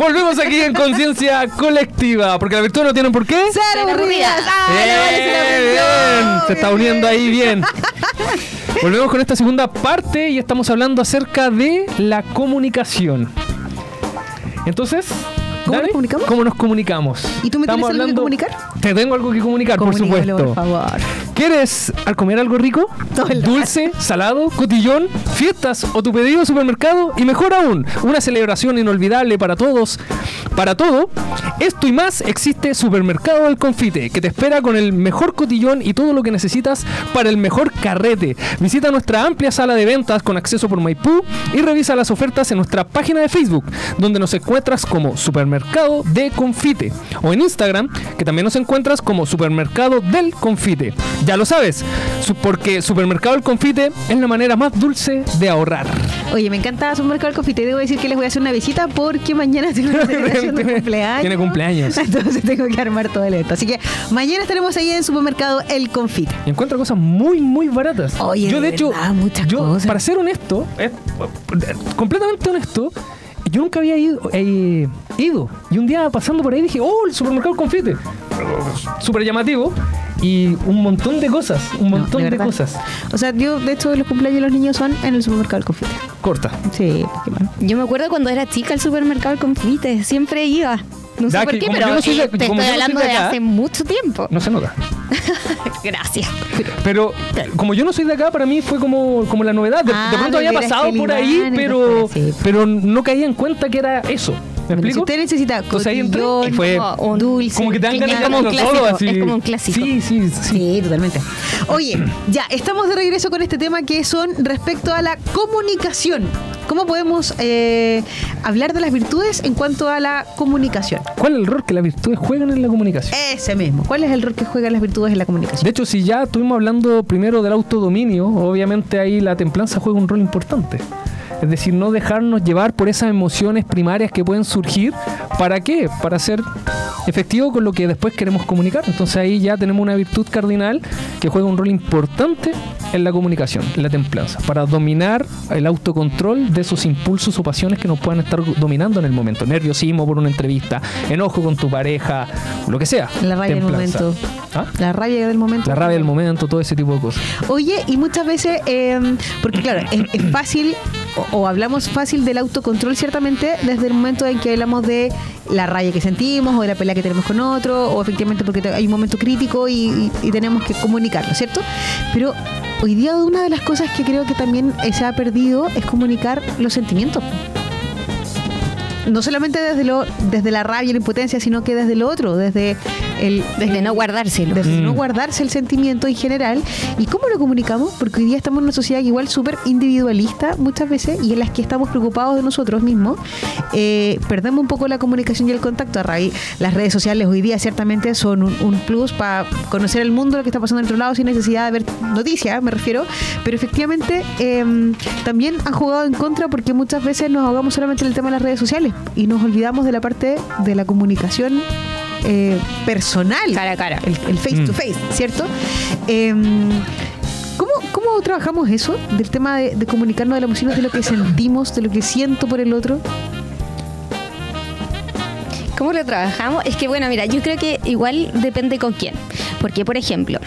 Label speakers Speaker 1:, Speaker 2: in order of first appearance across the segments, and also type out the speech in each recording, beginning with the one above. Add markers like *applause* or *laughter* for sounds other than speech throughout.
Speaker 1: Volvemos aquí en conciencia colectiva, porque la virtud no tiene por qué.
Speaker 2: ¡Ser aburridas! ¡Ah,
Speaker 1: Bien,
Speaker 2: Vale
Speaker 1: bien. Se está uniendo ahí bien. *laughs* Volvemos con esta segunda parte y estamos hablando acerca de la comunicación. Entonces,
Speaker 2: ¿Cómo
Speaker 1: Dani,
Speaker 2: nos comunicamos?
Speaker 1: ¿Cómo nos comunicamos?
Speaker 2: ¿Y tú me tienes algo que comunicar?
Speaker 1: Te tengo algo que comunicar, por supuesto.
Speaker 2: por favor.
Speaker 1: ¿Quieres al comer algo rico? Dulce, salado, cotillón, fiestas o tu pedido de supermercado y mejor aún, una celebración inolvidable para todos. Para todo, esto y más existe Supermercado del Confite, que te espera con el mejor cotillón y todo lo que necesitas para el mejor carrete. Visita nuestra amplia sala de ventas con acceso por Maipú y revisa las ofertas en nuestra página de Facebook, donde nos encuentras como Supermercado de Confite, o en Instagram, que también nos encuentras como Supermercado del Confite. Ya lo sabes, porque Supermercado del Confite es la manera más dulce de ahorrar.
Speaker 2: Oye, me encanta Supermercado del Confite. Debo decir que les voy a hacer una visita porque mañana tengo una *laughs* celebración de
Speaker 1: Tiene-
Speaker 2: cumpleaños.
Speaker 1: tiene cumpleaños. *laughs*
Speaker 2: Entonces tengo que armar todo el evento. Así que mañana estaremos ahí en Supermercado El Confite.
Speaker 1: Y encuentro cosas muy, muy baratas.
Speaker 2: Oye,
Speaker 1: yo,
Speaker 2: de
Speaker 1: hecho,
Speaker 2: muchas
Speaker 1: yo,
Speaker 2: cosas.
Speaker 1: para ser honesto, eh, completamente honesto, yo nunca había ido, eh, ido. Y un día pasando por ahí dije, oh, el supermercado confite. Súper llamativo. Y un montón de cosas, un
Speaker 2: No,
Speaker 1: montón de, cosas.
Speaker 2: O sea, yo, de hecho, los cumpleaños de los niños son en el Supermercado El Confite.
Speaker 1: Corta.
Speaker 2: Sí, qué bueno.
Speaker 3: Yo me acuerdo cuando era chica al supermercado del confite, siempre iba. No sé por qué, pero
Speaker 1: no soy
Speaker 3: eh, te estoy hablando
Speaker 1: de
Speaker 3: hace mucho tiempo.
Speaker 1: No se nota. *laughs*
Speaker 3: Gracias.
Speaker 1: Pero como yo no soy de acá, para mí fue como, como la novedad. De,
Speaker 2: Ah,
Speaker 1: de pronto había pasado por ahí, pero,
Speaker 2: así.
Speaker 1: pero no caía en cuenta que era eso. ¿Me
Speaker 2: Bueno, si
Speaker 1: explico?
Speaker 2: usted necesita cotillón,
Speaker 1: fue
Speaker 3: un
Speaker 2: dulce,
Speaker 1: como que te dan ganas
Speaker 3: como un
Speaker 1: darlo todo
Speaker 3: clásico,
Speaker 1: así.
Speaker 3: es como un clásico.
Speaker 1: Sí, sí, sí.
Speaker 2: Sí, totalmente. Oye, ya, estamos de regreso con este tema que son respecto a la comunicación. ¿Cómo podemos eh, hablar de las virtudes en cuanto a la comunicación?
Speaker 1: ¿Cuál es el rol que las virtudes juegan en la comunicación?
Speaker 2: Ese mismo. ¿Cuál es el rol que juegan las virtudes en la comunicación?
Speaker 1: De hecho, si ya estuvimos hablando primero del autodominio, obviamente ahí la templanza juega un rol importante. Es decir, no dejarnos llevar por esas emociones primarias que pueden surgir. ¿Para qué? Para ser efectivo con lo que después queremos comunicar. Entonces ahí ya tenemos una virtud cardinal que juega un rol importante en la comunicación, en la templanza, para dominar el autocontrol de esos impulsos o pasiones que nos puedan estar dominando en el momento. Nerviosismo por una entrevista, enojo con tu pareja, lo que sea.
Speaker 2: La rabia del momento.
Speaker 1: ¿Ah?
Speaker 2: La rabia del momento.
Speaker 1: La rabia del momento, todo ese tipo de cosas.
Speaker 2: Oye, y muchas veces, eh, porque claro, es, es fácil, o, hablamos fácil del autocontrol, ciertamente, desde el momento en que hablamos de la rabia que sentimos, o de la pelea que tenemos con otro, o efectivamente porque hay un momento crítico y, y- y tenemos que comunicarlo, ¿cierto? Pero hoy día una de las cosas que creo que también eh, se ha perdido es comunicar los sentimientos. No solamente desde lo, desde la rabia y la impotencia, sino que desde lo otro, desde el
Speaker 3: Desde no guardárselo.
Speaker 2: desde
Speaker 1: Mm.
Speaker 2: no guardarse el sentimiento en general. ¿Y cómo lo comunicamos? Porque hoy día estamos en una sociedad igual súper individualista muchas veces y en las que estamos preocupados de nosotros mismos. Eh, perdemos un poco la comunicación y el contacto. A raíz, las redes sociales hoy día ciertamente son un, un plus para conocer el mundo, lo que está pasando en otro lado sin necesidad de ver noticias, me refiero. Pero efectivamente em, también han jugado en contra porque muchas veces nos ahogamos solamente en el tema de las redes sociales y nos olvidamos de la parte de la comunicación eh, personal
Speaker 3: Cara a cara.
Speaker 2: el, el face to
Speaker 1: Mm.
Speaker 2: face, ¿cierto? Em, ¿cómo, ¿Cómo trabajamos eso? Del tema de, de comunicarnos de las emociones, de lo que sentimos, de lo que siento por el otro.
Speaker 3: ¿Cómo lo trabajamos? Es que, bueno, mira, yo creo que igual depende con quién. Porque, por ejemplo,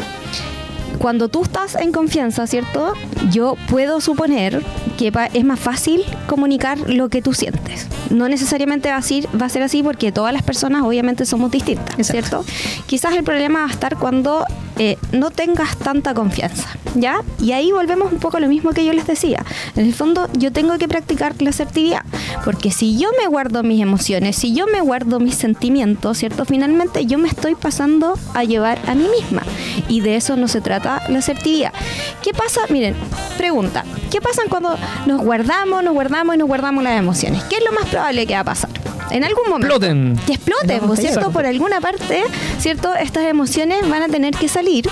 Speaker 3: cuando tú estás en confianza, ¿cierto? Yo puedo suponer que es más fácil comunicar lo que tú sientes. No necesariamente va a, ser, va a ser así porque todas las personas obviamente somos distintas,
Speaker 2: Exacto.
Speaker 3: ¿cierto? Quizás el problema va a estar cuando eh, no tengas tanta confianza, ¿ya? Y ahí volvemos un poco a lo mismo que yo les decía. En el fondo, yo tengo que practicar la asertividad, porque si yo me guardo mis emociones, si yo me guardo mis sentimientos, ¿cierto? Finalmente yo me estoy pasando a llevar a mí misma. Y de eso no se trata la asertividad. ¿Qué pasa? Miren, pregunta, ¿qué pasa cuando nos guardamos, nos guardamos y nos guardamos las emociones? ¿Qué es lo más probable que va a pasar? En algún momento.
Speaker 1: Exploten.
Speaker 3: Que exploten,
Speaker 2: No,
Speaker 3: ¿pues, ¿cierto?
Speaker 1: exacto.
Speaker 3: Por alguna parte, ¿cierto? Estas emociones van a tener que salir.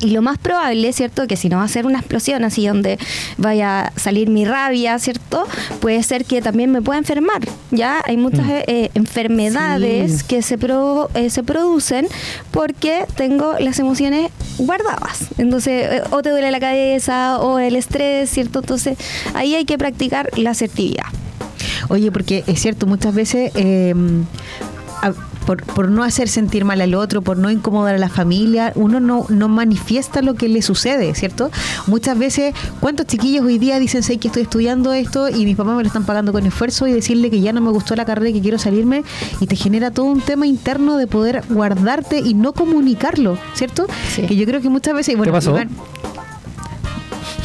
Speaker 3: Y lo más probable, ¿cierto? Que si no va a ser una explosión así donde vaya a salir mi rabia, ¿cierto? Puede ser que también me pueda enfermar, ¿ya? Hay muchas
Speaker 1: Mm.
Speaker 3: eh, eh, enfermedades
Speaker 2: Sí.
Speaker 3: que se, pro- eh, se producen porque tengo las emociones guardabas. Entonces, eh, o te duele la cabeza o el estrés, ¿cierto? Entonces, ahí hay que practicar la asertividad.
Speaker 2: Oye, porque es cierto, muchas veces eh, a- por, por no hacer sentir mal al otro, por no incomodar a la familia, uno no, no manifiesta lo que le sucede, ¿cierto? Muchas veces, ¿cuántos chiquillos hoy día dicen, sé que estoy estudiando esto y mis papás me lo están pagando con esfuerzo y decirle que ya no me gustó la carrera y que quiero salirme? Y te genera todo un tema interno de poder guardarte y no comunicarlo, ¿cierto?
Speaker 3: Sí.
Speaker 2: Que yo creo que muchas veces... bueno,
Speaker 1: pasó?
Speaker 2: Iván-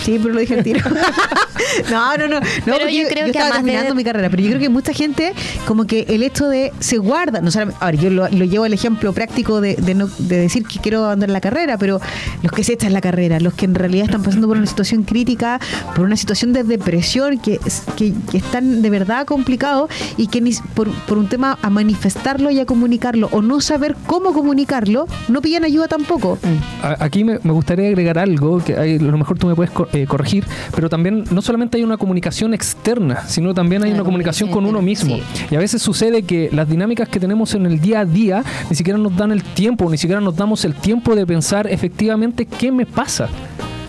Speaker 2: Sí, pero lo dije al tiro. *laughs* no, no, no. no
Speaker 3: Pero yo creo que
Speaker 2: estaba
Speaker 3: de-
Speaker 2: terminando mi carrera, pero yo creo que mucha gente, como que el hecho de se guarda, no solamente, ahora yo lo, lo llevo al ejemplo práctico de, de, no- de decir que quiero abandonar la carrera, pero los que se echan la carrera, los que en realidad están pasando por una situación crítica, por una situación de depresión que, es- que, que están de verdad complicado y que ni, por, por un tema a manifestarlo y a comunicarlo o no saber cómo comunicarlo, no pillan ayuda tampoco.
Speaker 1: A- Aquí me, me gustaría agregar algo que hay- a lo mejor tú me puedes co- eh, corregir, pero también no solamente hay una comunicación externa, sino también hay una comunicación con uno mismo. Y a veces sucede que las dinámicas que tenemos en el día a día ni siquiera nos dan el tiempo, ni siquiera nos damos el tiempo de pensar efectivamente qué me pasa.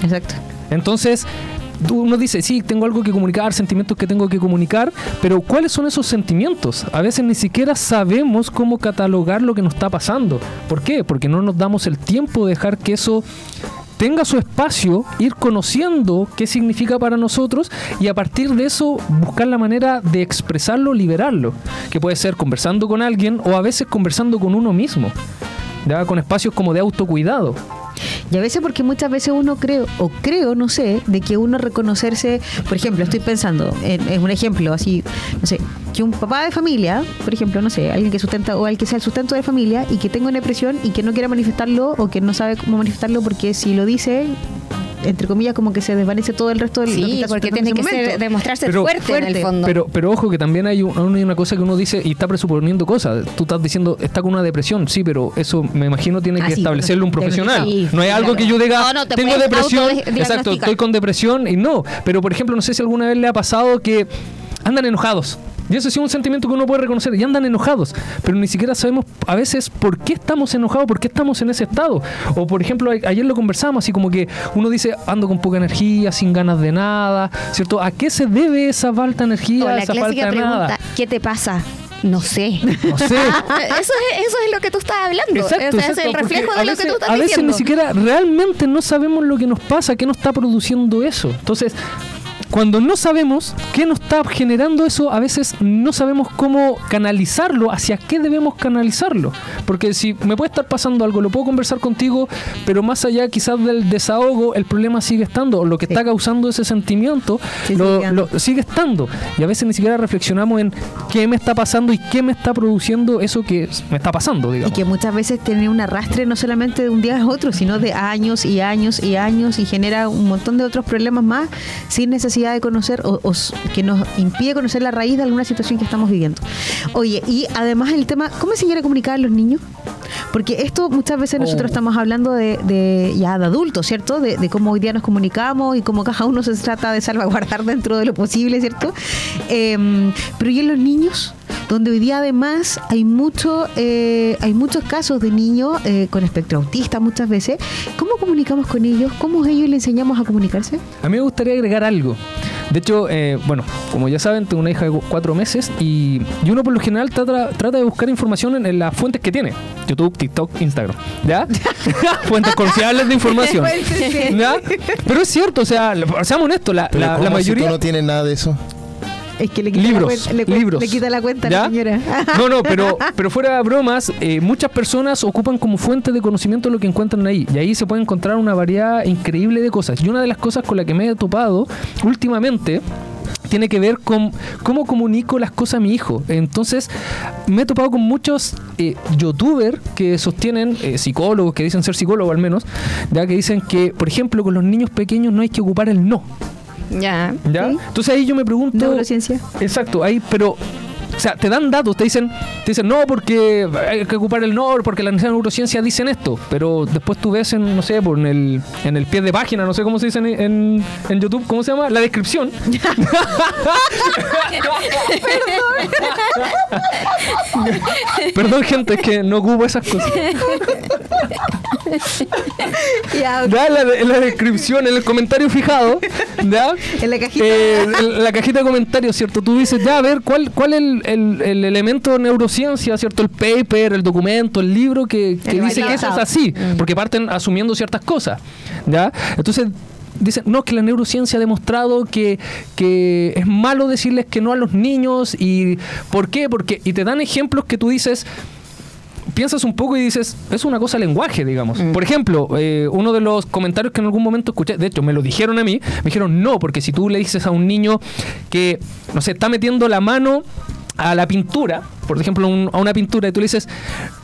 Speaker 2: Exacto.
Speaker 1: Entonces, uno dice, sí, tengo algo que comunicar, sentimientos que tengo que comunicar, pero ¿cuáles son esos sentimientos? A veces ni siquiera sabemos cómo catalogar lo que nos está pasando. ¿Por qué? Porque no nos damos el tiempo de dejar que eso tenga su espacio, ir conociendo qué significa para nosotros y a partir de eso buscar la manera de expresarlo, liberarlo, que puede ser conversando con alguien o a veces conversando con uno mismo, ¿ya? con espacios como de autocuidado.
Speaker 2: Y a veces porque muchas veces uno creo, o creo, no sé, de que uno reconocerse, por ejemplo, estoy pensando en, en un ejemplo así, no sé, que un papá de familia, por ejemplo, no sé, alguien que sustenta o alguien que sea el sustento de familia y que tenga una depresión y que no quiera manifestarlo o que no sabe cómo manifestarlo porque si lo dice, entre comillas, como que se desvanece todo el resto del lo que
Speaker 3: Sí, porque tiene
Speaker 2: en
Speaker 3: que ser, demostrarse
Speaker 1: Pero-
Speaker 3: fuerte, en el fondo.
Speaker 1: Pero, pero ojo que también hay, un- hay una cosa que uno dice y está presuponiendo cosas. Tú estás diciendo, está con una depresión, sí, pero eso me imagino tiene
Speaker 2: Ah,
Speaker 1: que
Speaker 2: sí,
Speaker 1: establecerlo un profesional.
Speaker 3: sí,
Speaker 1: no es algo que yo diga,
Speaker 3: No, no, te
Speaker 1: tengo depresión, exacto, estoy con depresión y no. Pero por ejemplo, no sé si alguna vez le ha pasado que andan enojados. Y eso sí es un sentimiento que uno puede reconocer. Y andan enojados. Pero ni siquiera sabemos a veces por qué estamos enojados, por qué estamos en ese estado. O por ejemplo, a- ayer lo conversamos, así como que uno dice, ando con poca energía, sin ganas de nada. ¿Cierto? ¿A qué se debe esa falta de energía,
Speaker 3: o la
Speaker 1: esa falta de
Speaker 3: pregunta,
Speaker 1: nada?
Speaker 3: ¿qué te pasa? No sé.
Speaker 1: No sé.
Speaker 3: eso, es, eso es lo que tú estás hablando.
Speaker 1: Exacto,
Speaker 3: O sea,
Speaker 1: exacto,
Speaker 3: es el reflejo de lo
Speaker 1: veces,
Speaker 3: que tú estás
Speaker 1: a veces
Speaker 3: diciendo.
Speaker 1: ni siquiera realmente no sabemos lo que nos pasa, qué nos está produciendo eso. Entonces, cuando no sabemos qué nos está generando eso, a veces no sabemos cómo canalizarlo, hacia qué debemos canalizarlo. Porque si me puede estar pasando algo, lo puedo conversar contigo, pero más allá quizás del desahogo, el problema sigue estando, o lo que
Speaker 2: Sí.
Speaker 1: está causando ese sentimiento
Speaker 2: Sí,
Speaker 1: lo- lo- sigue estando. Y a veces ni siquiera reflexionamos en qué me está pasando y qué me está produciendo eso que me está pasando,
Speaker 2: Y
Speaker 1: digamos.
Speaker 2: que muchas veces tiene un arrastre no solamente de un día a otro, sino de años y años y años y genera un montón de otros problemas más sin necesidad de conocer o, o que nos impide conocer la raíz de alguna situación que estamos viviendo. Oye, y además el tema, ¿cómo enseñar a comunicar a los niños? Porque esto muchas veces nosotros
Speaker 1: Oh.
Speaker 2: estamos hablando de, de ya de adultos, ¿cierto? De, de cómo hoy día nos comunicamos y cómo cada uno se trata de salvaguardar *laughs* dentro de lo posible, ¿cierto? Em, pero ¿y en los niños? Donde hoy día además hay mucho, eh, hay muchos casos de niños eh, con espectro autista muchas veces. ¿Cómo comunicamos con ellos? ¿Cómo ellos le enseñamos a comunicarse?
Speaker 1: A mí me gustaría agregar algo. De hecho, eh, bueno, como ya saben, tengo una hija de cu- cuatro meses y, y uno por lo general trata, trata de buscar información en, en las fuentes que tiene. YouTube, TikTok, Instagram. ¿Ya? *laughs* *laughs* fuentes confiables de información. *laughs* ¿Ya? Pero es cierto, o sea, seamos honestos, la,
Speaker 4: Pero
Speaker 1: la- la
Speaker 4: ¿cómo si
Speaker 1: mayoría...
Speaker 4: tú no tienes nada de eso?
Speaker 2: Es que le quita
Speaker 1: libros,
Speaker 2: la cuenta, le,
Speaker 1: libros.
Speaker 2: le quita la cuenta a la señora. *laughs*
Speaker 1: No, no, pero, *laughs* pero fuera de bromas, eh, muchas personas ocupan como fuente de conocimiento lo que encuentran ahí. Y ahí se puede encontrar una variedad increíble de cosas. Y una de las cosas con la que me he topado últimamente tiene que ver con cómo comunico las cosas a mi hijo. Entonces, me he topado con muchos eh, youtubers que sostienen, eh, psicólogos que dicen ser psicólogos al menos, ya que dicen que, por ejemplo, con los niños pequeños no hay que ocupar el no.
Speaker 3: Ya.
Speaker 1: ¿ya?
Speaker 2: Sí.
Speaker 1: Entonces ahí yo me pregunto...
Speaker 2: Neurociencia.
Speaker 1: Exacto, ahí, pero. O sea, te dan datos, te dicen, te dicen, no, porque hay que ocupar el no, porque la neurociencia dicen esto, pero después tú ves en, no sé, por en el, en el pie de página, no sé cómo se dice en, en, en YouTube, ¿cómo se llama? La descripción. *laughs* Perdón, gente, es que no ocupo esas cosas. *laughs*
Speaker 3: Ya,
Speaker 1: la, en la descripción, en el comentario fijado, ¿ya? *laughs*
Speaker 2: En la cajita.
Speaker 1: Eh, en la cajita de comentarios, ¿cierto? Tú dices, ya, a ver, ¿cuál, cuál es el, el- el elemento neurociencia, ¿cierto? El paper, el documento, el libro que, que
Speaker 2: El
Speaker 1: dice que eso es así, porque parten asumiendo ciertas cosas, ¿ya? Entonces, dicen, no, que la neurociencia ha demostrado que, que es malo decirles que no a los niños y ¿por qué? Porque, y te dan ejemplos que tú dices, piensas un poco y dices, es una cosa lenguaje, digamos. Por ejemplo, eh, uno de los comentarios que en algún momento escuché, de hecho me lo dijeron a mí, me dijeron, no, porque si tú le dices a un niño que, no sé, está metiendo la mano a la pintura, por ejemplo, a una pintura, y tú le dices,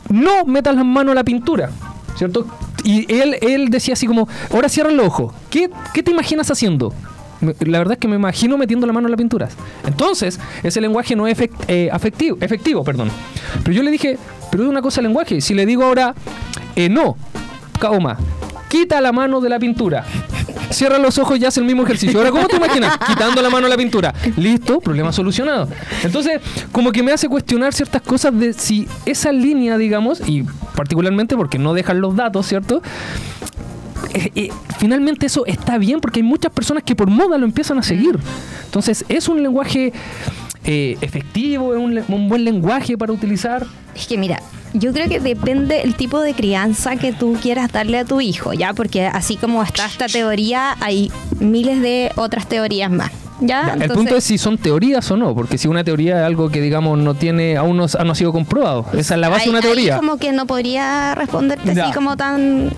Speaker 1: no metas las manos a la pintura, ¿cierto? Y él, él decía así como, ahora cierra el ojo, ¿qué, qué te imaginas haciendo? La verdad es que me imagino metiendo la mano en la pintura. Entonces, ese lenguaje no es eh, afectivo, efectivo, perdón. Pero yo le dije, pero es una cosa el lenguaje. Si le digo ahora, eh, no, coma, quita la mano de la pintura. Cierra los ojos y hace el mismo ejercicio. Ahora, ¿cómo te imaginas? *laughs* Quitando la mano a la pintura. Listo, problema solucionado. Entonces, como que me hace cuestionar ciertas cosas de si esa línea, digamos, y particularmente porque no dejan los datos, ¿cierto? eh, eh, finalmente eso está bien porque hay muchas personas que por moda lo empiezan a seguir. Entonces, es un lenguaje eh, efectivo, es un, un buen lenguaje para utilizar.
Speaker 3: Es que mira, yo creo que depende el tipo de crianza que tú quieras darle a tu hijo, ¿ya? Porque así como está esta teoría, hay miles de otras teorías más, ¿ya?
Speaker 1: Ya, el punto es si son teorías o no, porque si una teoría es algo que, digamos, no tiene, aún no, no ha sido comprobado. Esa es la base
Speaker 3: Ahí-
Speaker 1: de una
Speaker 3: ahí
Speaker 1: teoría.
Speaker 3: como que no podría responderte
Speaker 1: Ya.
Speaker 3: así como tan...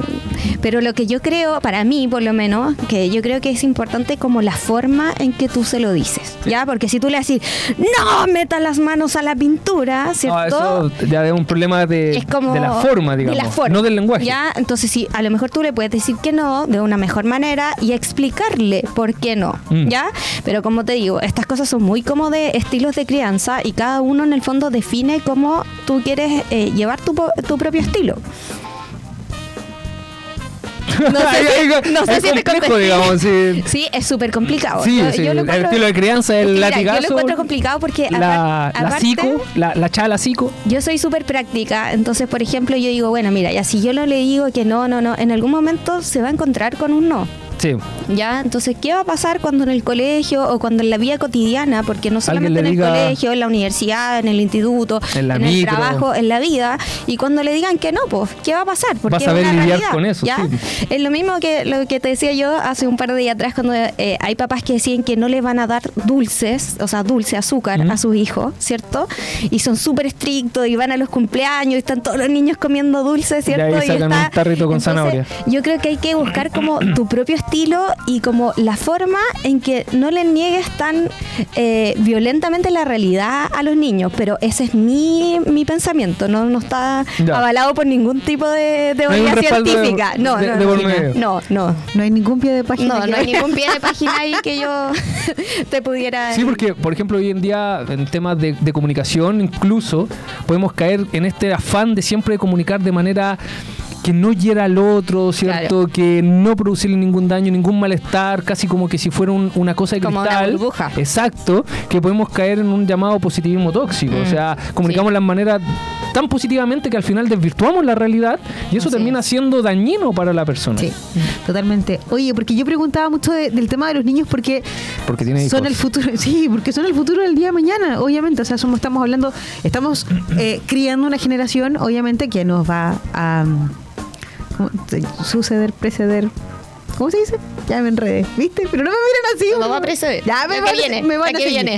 Speaker 3: Pero lo que yo creo, para mí por lo menos, que yo creo que es importante como la forma en que tú se lo dices, ¿ya? Porque si tú le decís, no metas las manos a la pintura,
Speaker 1: No,
Speaker 3: ¿cierto?
Speaker 1: eso ya es un problema de,
Speaker 3: es como
Speaker 1: de la forma, digamos,
Speaker 3: de la forma,
Speaker 1: no del lenguaje.
Speaker 3: ¿ya? Entonces, sí, a lo mejor tú le puedes decir que no de una mejor manera y explicarle por qué no,
Speaker 1: Mm.
Speaker 3: ¿ya? Pero como te digo, estas cosas son muy como de estilos de crianza y cada uno en el fondo define cómo tú quieres eh, llevar tu, tu propio estilo. No sé *laughs* si- no sé
Speaker 1: es
Speaker 3: si te
Speaker 1: complejo,
Speaker 3: contesté.
Speaker 1: digamos. Sí, *laughs*
Speaker 3: Sí, es súper complicado.
Speaker 1: Sí,
Speaker 3: Yo-
Speaker 1: sí,
Speaker 3: yo lo
Speaker 1: el estilo de crianza, el
Speaker 3: mira,
Speaker 1: latigazo.
Speaker 3: Yo lo encuentro complicado porque
Speaker 1: la, la psico, la, la chala psico.
Speaker 3: yo soy súper práctica, entonces, por ejemplo, yo digo, bueno, mira, ya si yo no le digo que no, no, no, en algún momento se va a encontrar con un no.
Speaker 1: Sí.
Speaker 3: ¿Ya? Entonces, ¿qué va a pasar cuando en el colegio o cuando en la vida cotidiana, porque no solamente en el colegio, en la universidad, en el instituto,
Speaker 1: En la
Speaker 3: el trabajo, en la vida, y cuando le digan que no, pues, ¿qué va a pasar? Porque
Speaker 1: Vas a saber lidiar
Speaker 3: realidad,
Speaker 1: con eso,
Speaker 3: ¿ya?
Speaker 1: sí.
Speaker 3: Es lo mismo que lo que te decía yo hace un par de días atrás, cuando eh, hay papás que decían que no le van a dar dulces, o sea, dulce, azúcar a sus hijos, ¿cierto? Y son súper estrictos y van a los cumpleaños y están todos los niños comiendo dulces,
Speaker 1: Y
Speaker 3: ¿cierto?
Speaker 1: ahí sacan un tarrito con zanahoria.
Speaker 3: Yo creo que hay que buscar como tu propio estilo y como la forma en que no le niegues tan eh, violentamente la realidad a los niños, pero ese es mi, mi pensamiento, no, no está
Speaker 1: Ya.
Speaker 3: avalado por ningún tipo de
Speaker 1: No
Speaker 3: teoría
Speaker 1: de-
Speaker 3: científica. no,
Speaker 1: de-
Speaker 3: no,
Speaker 1: de
Speaker 3: no, no, no.
Speaker 2: No hay ningún pie de página.
Speaker 3: No, no hay ningún pie de página ahí que yo *laughs* te pudiera.
Speaker 1: Sí, porque, por ejemplo, hoy en día, en temas de, de comunicación, incluso podemos caer en este afán de siempre comunicar de manera que no hiera al otro, ¿cierto? Que no producirle ningún daño, ningún malestar, casi como que si fuera un- una cosa de
Speaker 3: Como una
Speaker 1: cristal.
Speaker 3: burbuja.
Speaker 1: Exacto, que podemos caer en un llamado positivismo tóxico. O
Speaker 3: Mm,
Speaker 1: sea, comunicamos
Speaker 3: sí.
Speaker 1: las maneras tan positivamente que al final desvirtuamos la realidad y eso
Speaker 3: Así
Speaker 1: termina
Speaker 3: es.
Speaker 1: siendo dañino para la persona.
Speaker 2: Sí, totalmente. Oye, porque yo preguntaba mucho de- del tema de los niños porque
Speaker 1: Porque tiene
Speaker 2: son el futuro, *laughs* sí, porque son el futuro del día de mañana, obviamente. O sea, somos, estamos hablando, estamos eh, criando una generación, obviamente, que nos va a mm, ¿cómo se- suceder, preceder. ¿Cómo se dice? Ya me enredé, ¿viste? Pero no me miren así.
Speaker 3: Nos
Speaker 2: porque-
Speaker 3: va a preceder.
Speaker 2: Ya me
Speaker 3: ¿A
Speaker 2: van,
Speaker 3: viene?
Speaker 2: me van
Speaker 3: ¿A viene?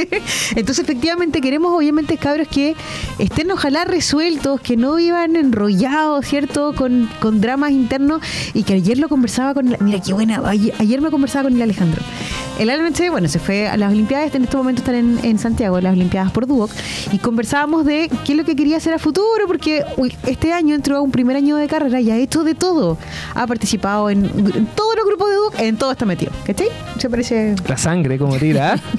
Speaker 3: *laughs*
Speaker 2: Entonces, efectivamente, queremos, obviamente, cabros que estén ojalá resueltos, que no vivan enrollados, ¿cierto? Con, con dramas internos y que ayer lo conversaba con... la- mira, qué buena. Ayer, ayer me conversaba con el Alejandro. El Alejandro, bueno, se fue a las Olimpiadas, en este momento están en, en Santiago, las Olimpiadas por Duoc, y conversábamos de qué es lo que quería hacer a futuro, porque uy, este año entró a un primer año de carrera y ha hecho de todo. Ha participado en, en todos los grupos de Duoc, en todo está metido. ¿Cachai? Se parece...
Speaker 1: La sangre, como tira. *laughs*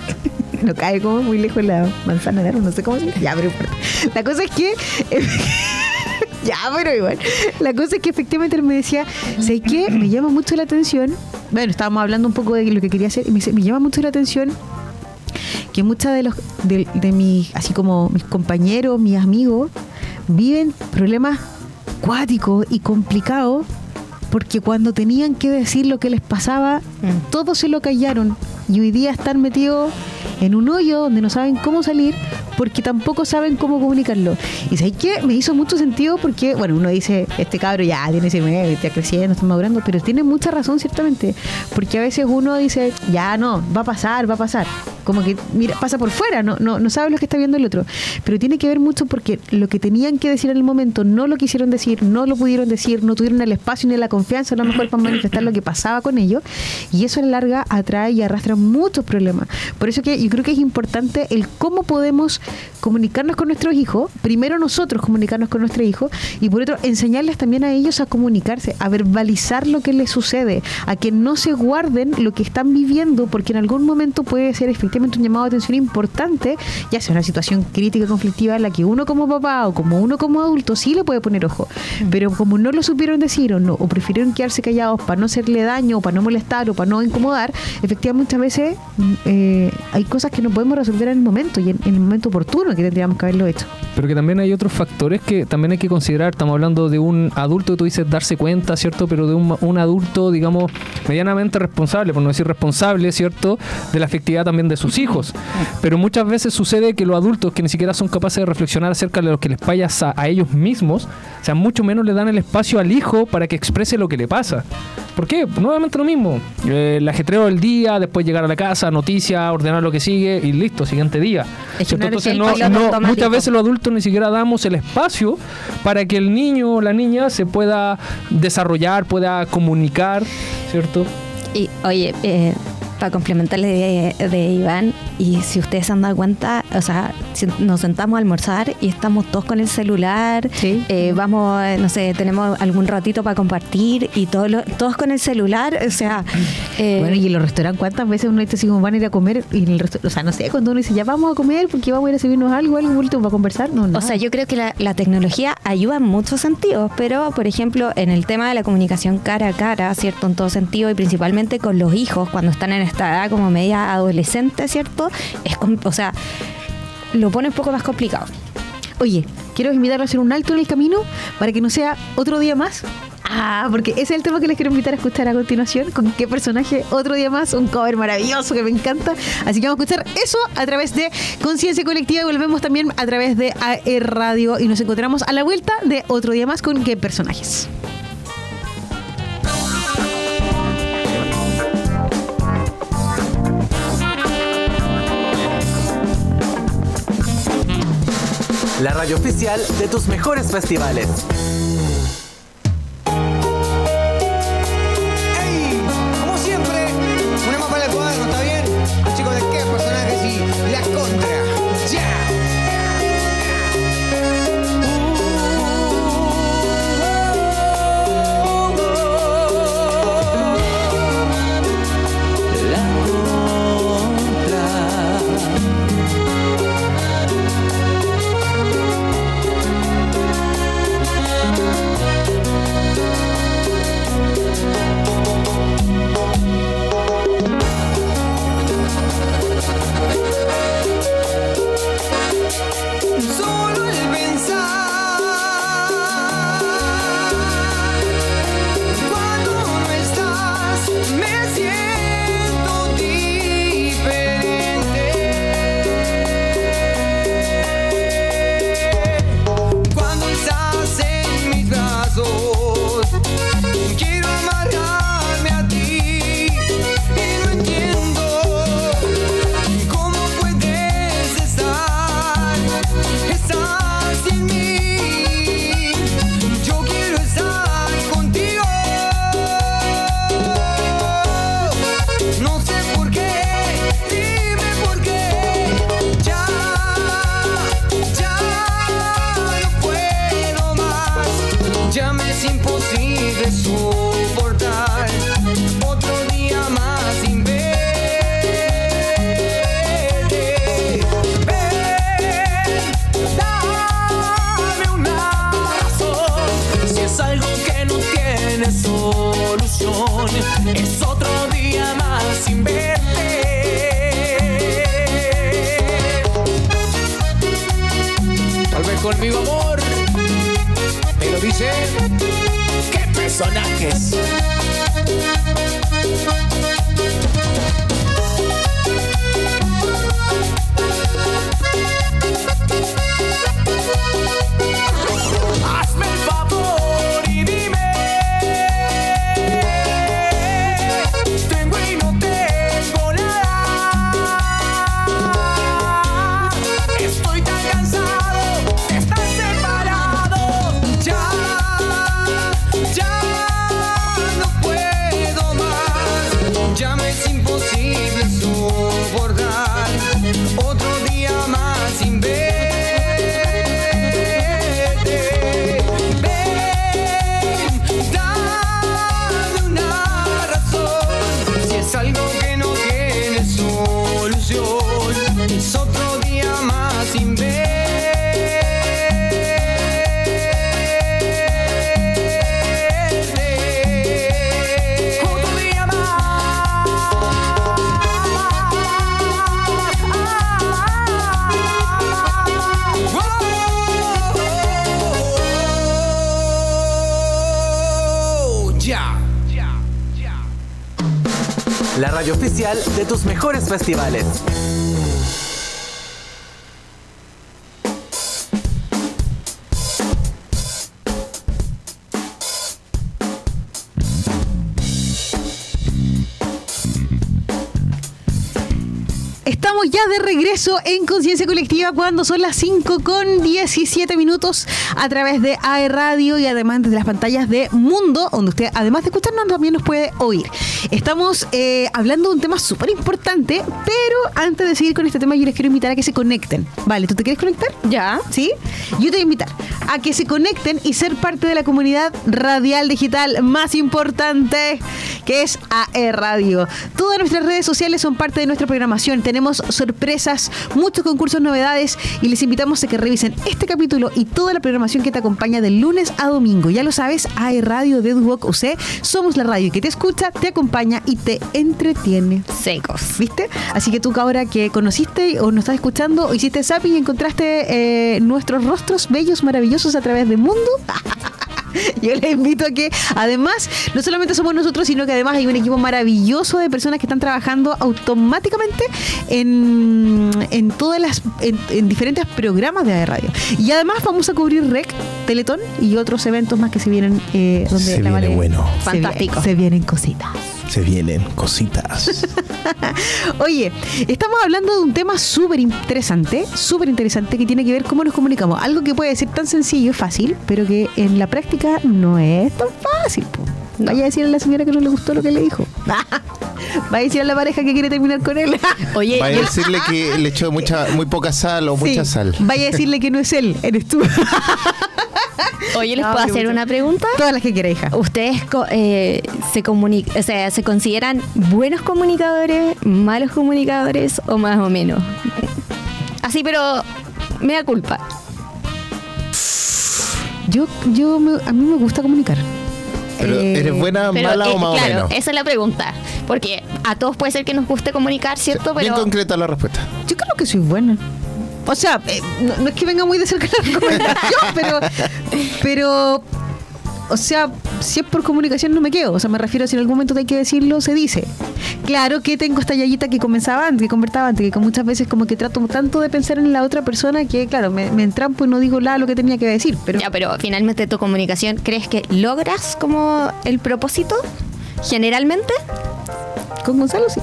Speaker 2: No cae como muy lejos la manzana de árbol, no sé cómo se. Ya, pero importa. La cosa es que. *laughs* ya, pero igual. La cosa es que efectivamente él me decía, ¿sabes qué? Me llama mucho la atención. Bueno, estábamos hablando un poco de lo que quería hacer y me dice, me llama mucho la atención que muchas de los de, de mis así como mis compañeros, mis amigos viven problemas cuático y complicado porque cuando tenían que decir lo que les pasaba,
Speaker 3: Mm.
Speaker 2: todos se lo callaron y hoy día están metidos en un hoyo donde no saben cómo salir porque tampoco saben cómo comunicarlo. Y ¿sabes qué? Me hizo mucho sentido porque, bueno, uno dice, este cabro ya tiene 19, está creciendo, está madurando, pero tiene mucha razón ciertamente, porque a veces uno dice, ya no, va a pasar, va a pasar. Como que, mira, pasa por fuera, no, no, no sabe lo que está viendo el otro. Pero tiene que ver mucho porque lo que tenían que decir en el momento no lo quisieron decir, no lo pudieron decir, no tuvieron el espacio ni la confianza a lo mejor para manifestar lo que pasaba con ellos. Y eso a la larga atrae y arrastra muchos problemas. Por eso que yo creo que es importante el cómo podemos comunicarnos con nuestros hijos. Primero nosotros comunicarnos con nuestros hijos y por otro enseñarles también a ellos a comunicarse, a verbalizar lo que les sucede, a que no se guarden lo que están viviendo porque en algún momento puede ser efectivamente un llamado de atención importante, ya sea una situación crítica, conflictiva en la que uno como papá o como uno como adulto sí le puede poner ojo, pero como no lo supieron decir o no, o prefirieron quedarse callados para no hacerle daño o para no molestar o para no incomodar, efectivamente veces eh, hay cosas que no podemos resolver en el momento y en, el momento oportuno que tendríamos que haberlo hecho.
Speaker 1: Pero que también hay otros factores que también hay que considerar. Estamos hablando de un adulto tú dices darse cuenta, ¿cierto? Pero de un, adulto, digamos, medianamente responsable, por no decir responsable, ¿cierto? De la afectividad también de sus hijos. Pero muchas veces sucede que los adultos que ni siquiera son capaces de reflexionar acerca de lo que les pasa a ellos mismos, o sea, mucho menos le dan el espacio al hijo para que exprese lo que le pasa. ¿Por qué? Nuevamente lo mismo. Eh, el ajetreo del día, después llegar a la casa, noticia, ordenar lo que sigue y listo, siguiente día. Entonces no- muchas veces los adultos ni siquiera damos el espacio para que el niño o la niña se pueda desarrollar, pueda comunicar, ¿cierto?
Speaker 3: Y oye, eh, para complementarle de, de Iván, y si ustedes se han dado cuenta, o sea, si nos sentamos a almorzar y estamos todos con el celular,
Speaker 2: Sí.
Speaker 3: eh, vamos, no sé, tenemos algún ratito para compartir y todos lo- todos con el celular, o sea, eh,
Speaker 2: Bueno, y en los restaurantes, ¿cuántas veces uno dice así como van a ir a comer? Y en el o sea, no sé, cuando uno dice ya vamos a comer porque vamos a ir a servirnos algo, algo último para conversar, no, no.
Speaker 3: O sea, yo creo que la, la tecnología ayuda en muchos sentidos, pero por ejemplo, en el tema de la comunicación cara a cara, ¿cierto? En todo sentido, y principalmente con los hijos, cuando están en esta como media adolescente, ¿cierto? Es o sea, lo pone un poco más complicado.
Speaker 2: Oye, quiero invitarlos a hacer un alto en el camino para que no sea otro día más. Ah, porque ese es el tema que les quiero invitar a escuchar a continuación. ¿Con qué personaje? Otro día más, un cover maravilloso que me encanta. Así que vamos a escuchar eso a través de Conciencia Colectiva y volvemos también a través de AR Radio y nos encontramos a la vuelta de otro día más con qué personajes.
Speaker 4: La radio oficial de tus mejores festivales.
Speaker 5: De
Speaker 4: tus mejores festivales.
Speaker 2: Estamos ya de regreso en Conciencia Colectiva cuando son las 5 con 17 minutos a través de AE Radio y además de las pantallas de Mundo, donde usted además de escucharnos también nos puede oír. Estamos eh, hablando de un tema súper importante, pero antes de seguir con este tema yo les quiero invitar a que se conecten. Vale, ¿tú te quieres conectar?
Speaker 3: Ya.
Speaker 2: ¿Sí? Yo te voy a invitar a que se conecten y ser parte de la comunidad radial digital más importante, que es AE Radio. Todas nuestras redes sociales son parte de nuestra programación. Tenemos sorpresas, muchos concursos, novedades y les invitamos a que revisen este capítulo y toda la programación que te acompaña de lunes a domingo. Ya lo sabes, AE Radio de Walk UC. Somos la radio que te escucha, te acompaña y te entretiene.
Speaker 3: Secos.
Speaker 2: ¿Viste? Así que tú ahora que conociste o nos estás escuchando o hiciste zapping y encontraste eh, nuestros rostros bellos, maravillosos a través del mundo. *laughs* Yo les invito a que además, no solamente somos nosotros, sino que además hay un equipo maravilloso de personas que están trabajando automáticamente en, en todas las, en, en diferentes programas de radio. Y además vamos a cubrir REC, Teletón y otros eventos más que se vienen eh, donde
Speaker 6: Se
Speaker 2: la
Speaker 6: viene
Speaker 2: Vale-
Speaker 6: bueno.
Speaker 2: se
Speaker 3: Fantástico.
Speaker 2: se vienen cositas.
Speaker 6: Se vienen cositas. *laughs*
Speaker 2: Oye, estamos hablando de un tema súper interesante, súper interesante que tiene que ver cómo nos comunicamos. Algo que puede ser tan sencillo y fácil, pero que en la práctica no es tan fácil. po. Vaya a decirle a la señora que no le gustó lo que le dijo. *laughs* Vaya a decir a la pareja que quiere terminar con él. *laughs*
Speaker 3: Oye,
Speaker 6: Vaya a decirle que le echó mucha, muy poca sal o mucha sal.
Speaker 2: Vaya a decirle que no es él, eres tú. *laughs*
Speaker 3: oye, ¿les
Speaker 2: No,
Speaker 3: puedo hacer
Speaker 2: mucho.
Speaker 3: una pregunta?
Speaker 2: Todas las que quiera, hija.
Speaker 3: ¿Ustedes co- eh, se comuni- o sea, se consideran buenos comunicadores, malos comunicadores o más o menos? Así, pero me da culpa.
Speaker 2: Yo, yo me- a mí me gusta comunicar.
Speaker 6: Pero,
Speaker 2: Eh,
Speaker 6: ¿Eres buena,
Speaker 3: Pero,
Speaker 6: mala o más o
Speaker 3: claro,
Speaker 6: menos?
Speaker 3: esa es la pregunta. Porque a todos puede ser que nos guste comunicar, ¿cierto?
Speaker 6: Bien
Speaker 3: Pero
Speaker 6: concreta la respuesta.
Speaker 2: Yo creo que soy buena. O sea, eh, no, es que venga muy de cerca la *laughs* recomendación, pero, pero, o sea, si es por comunicación no me quedo. O sea, me refiero a si en algún momento hay que decirlo, se dice. Claro que tengo esta yayita que comenzaba antes, que convertaba antes, que muchas veces como que trato tanto de pensar en la otra persona que, claro, me, me entrampo y no digo nada lo que tenía que decir.
Speaker 3: Ya, pero finalmente tu comunicación, ¿crees que logras como el propósito? Generalmente.
Speaker 2: Con Gonzalo sí.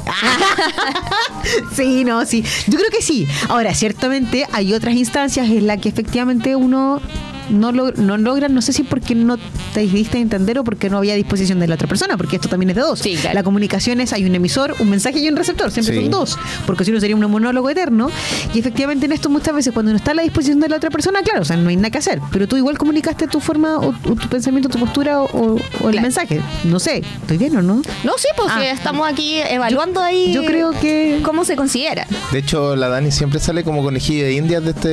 Speaker 2: *laughs* sí, no, sí. Yo creo que sí. Ahora, ciertamente hay otras instancias en las que efectivamente uno no, lo, no logra, no sé si porque no te diste a entender o porque no había disposición de la otra persona, porque esto también es de dos.
Speaker 3: Sí, claro.
Speaker 2: La comunicación es, hay un emisor, un mensaje y un receptor, siempre
Speaker 6: Sí.
Speaker 2: son dos, porque si no sería un monólogo eterno. Y efectivamente en esto muchas veces cuando no está a la disposición de la otra persona, claro, o sea, no hay nada que hacer, pero tú igual comunicaste tu forma o, o tu pensamiento, tu postura o, o- o el
Speaker 3: Claro.
Speaker 2: mensaje. No sé, ¿estoy bien o no?
Speaker 3: No, sí, porque
Speaker 2: Ah.
Speaker 3: estamos aquí evaluando ahí.
Speaker 2: Yo creo que...
Speaker 3: ¿Cómo se considera?
Speaker 6: De hecho, la Dani siempre sale como conejilla de indias de este,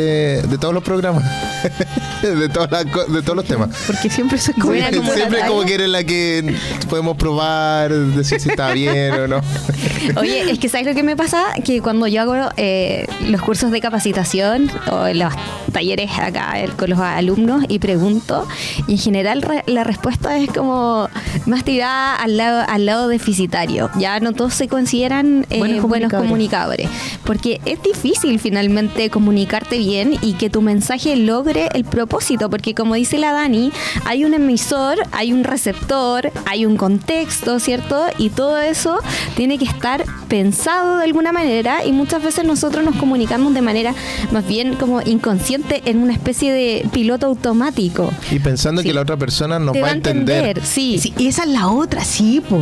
Speaker 6: de todos los programas. *laughs* de, todas las co- de todos los temas.
Speaker 2: Porque siempre soy como...
Speaker 6: Siempre como que eres la que podemos probar, decir si está bien o no. *laughs*
Speaker 3: Oye, es que ¿sabes lo que me pasa? Que cuando yo hago eh, los cursos de capacitación o los talleres acá con los alumnos y pregunto, y en general re- la respuesta es como más tirada al lado, al lado deficitario. Ya no todos se consideran eh,
Speaker 2: Buenos
Speaker 3: buenos,
Speaker 2: comunicadores.
Speaker 3: comunicadores. Porque es difícil finalmente comunicarte bien y que tu mensaje logre el propósito. Porque como dice la Dani, hay un emisor, hay un receptor, hay un contexto, ¿cierto? Y todo eso tiene que estar pensado de alguna manera y muchas veces nosotros nos comunicamos de manera más bien como inconsciente en una especie de piloto automático.
Speaker 6: Y pensando
Speaker 3: Sí.
Speaker 6: que la otra persona nos va a entender.
Speaker 3: sí.
Speaker 2: Sí, esa es la otra, sí, po.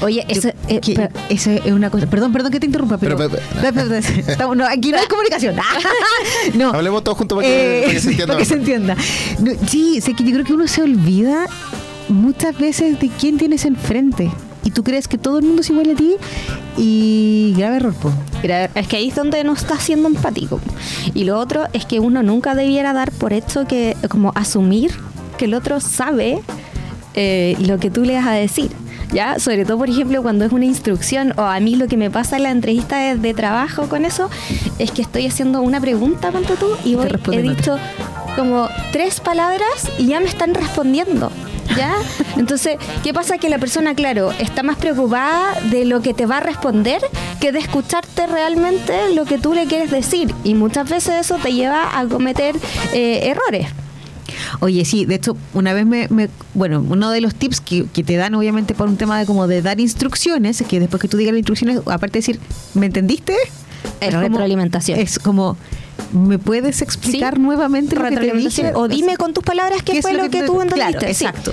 Speaker 3: Oye, eso, eh,
Speaker 2: Que-
Speaker 3: pero-
Speaker 2: eso es una cosa. Perdón, perdón que te interrumpa, pero.
Speaker 6: Pero, pero-
Speaker 2: Pero, pero, estamos- no, aquí no hay comunicación. *laughs* *laughs* no.
Speaker 6: Hablemos todos juntos para que,
Speaker 2: Eh,
Speaker 6: para que se entienda. *laughs*
Speaker 2: para que se entienda. No, sí, sé que yo creo que uno se olvida muchas veces de quién tienes enfrente. Y tú crees que todo el mundo es igual a ti y grave error, po.
Speaker 3: Es que ahí es donde no está siendo empático. Y lo otro es que uno nunca debiera dar por hecho que, como asumir que el otro sabe eh, lo que tú le vas a decir. ¿Ya? Sobre todo, por ejemplo, cuando es una instrucción o a mí lo que me pasa en la entrevista de, de trabajo con eso es que estoy haciendo una pregunta, ponte tú, y voy- he dicho como tres palabras y ya me están respondiendo. ¿Ya? *laughs* Entonces, ¿qué pasa? Que la persona, claro, está más preocupada de lo que te va a responder que de escucharte realmente lo que tú le quieres decir. Y muchas veces eso te lleva a cometer eh, errores.
Speaker 2: Oye, sí, de hecho, una vez me, me- bueno, uno de los tips que, que te dan, obviamente, por un tema de como de dar instrucciones, que después que tú digas las instrucciones, aparte de decir, ¿me entendiste?
Speaker 3: Es
Speaker 2: como-
Speaker 3: retroalimentación.
Speaker 2: Es como, ¿me puedes explicar
Speaker 3: Sí,
Speaker 2: nuevamente lo que te dije?
Speaker 3: O dime con tus palabras qué, fue lo que,
Speaker 2: te-
Speaker 3: tú entendiste.
Speaker 2: Claro,
Speaker 3: Sí.
Speaker 2: exacto.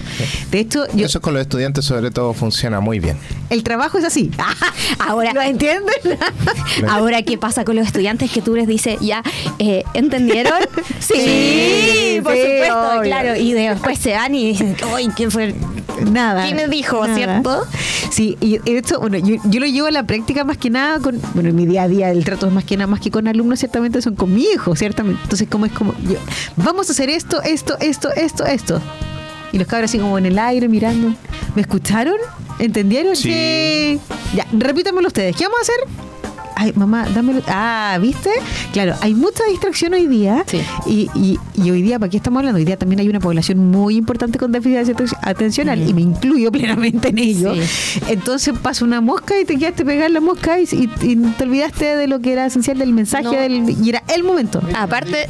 Speaker 2: De hecho, yo,
Speaker 6: Eso con los estudiantes sobre todo funciona muy bien.
Speaker 2: el trabajo es así. *laughs*
Speaker 3: Ahora,
Speaker 2: ¿Lo entienden? *laughs*
Speaker 3: Ahora, ¿qué pasa con los estudiantes que tú les dices, ya, eh, ¿entendieron? Sí,
Speaker 2: Sí,
Speaker 3: por
Speaker 2: sí,
Speaker 3: supuesto,
Speaker 2: obvio.
Speaker 3: claro. Y después se van y dicen, uy, ¿qué fue?
Speaker 2: Nada.
Speaker 3: ¿Quién me dijo,
Speaker 2: Nada.
Speaker 3: cierto?
Speaker 2: Sí, y hecho, bueno, yo, yo lo llevo a la práctica más que nada con, bueno, en mi día a día el trato es más que nada más que con alumnos, ciertamente son con mi hijo, ciertamente. Entonces, como es como, yo, vamos a hacer esto, esto, esto, esto, esto. Y los cabros así como en el aire mirando. ¿Me escucharon? ¿Entendieron?
Speaker 6: Sí.
Speaker 2: Ya, repítamelo ustedes. ¿Qué vamos a hacer? Ay, mamá, dámelo. Ah, ¿viste? Claro, hay mucha distracción hoy día.
Speaker 3: Sí.
Speaker 2: Y, y, y hoy día, ¿para qué estamos hablando? Hoy día también hay una población muy importante con déficit aten- atencional y me incluyo plenamente en ello.
Speaker 3: Sí.
Speaker 2: Entonces pasa una mosca y te quedaste pegar la mosca y, y- y te olvidaste de lo que era esencial del mensaje
Speaker 3: No.
Speaker 2: del, y era el momento.
Speaker 3: Aparte,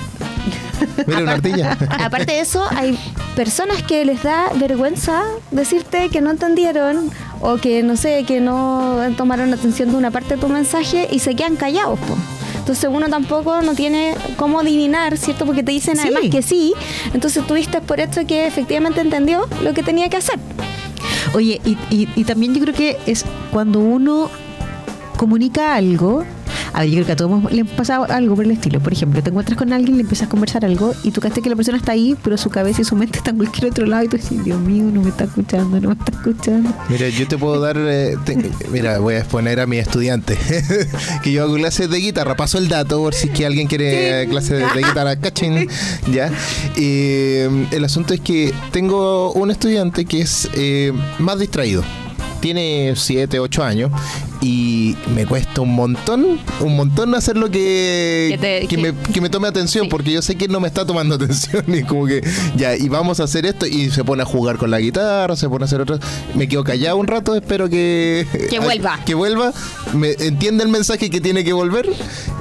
Speaker 6: Mira una ardilla. *laughs*
Speaker 3: aparte de eso, hay personas que les da vergüenza decirte que no entendieron o que no sé, que no tomaron atención de una parte de tu mensaje y se quedan callados. po. Entonces uno tampoco no tiene cómo adivinar, ¿cierto? Porque te dicen
Speaker 2: Sí.
Speaker 3: además que sí. Entonces tuviste por esto que efectivamente entendió lo que tenía que hacer.
Speaker 2: Oye, y, y- y también yo creo que es cuando uno comunica algo. A ver, yo creo que a todos le pasa algo por el estilo. Por ejemplo, te encuentras con alguien, le empiezas a conversar algo y tú crees que la persona está ahí, pero su cabeza y su mente están en cualquier otro lado y tú dices, Dios mío, no me está escuchando, no me está escuchando.
Speaker 6: Mira, yo te puedo dar. eh, te- mira, voy a exponer a mi estudiante *laughs* que yo hago clases de guitarra. Paso el dato por si es que alguien quiere eh, clases de, de guitarra. Cachín. *laughs* Ya. Eh, el asunto es que tengo un estudiante que es eh, más distraído. Tiene 7, 8 años y me cuesta un montón, un montón hacer lo que,
Speaker 3: Que te-
Speaker 6: que
Speaker 3: que-
Speaker 6: me, que me tome atención
Speaker 3: Sí.
Speaker 6: porque yo sé que no me está tomando *laughs* atención y como que ya, y vamos a hacer esto y se pone a jugar con la guitarra, se pone a hacer otras. Me quedo callado un rato, espero que... *laughs*
Speaker 3: Que vuelva. *laughs*
Speaker 6: Que vuelva, me entiende el mensaje que tiene que volver,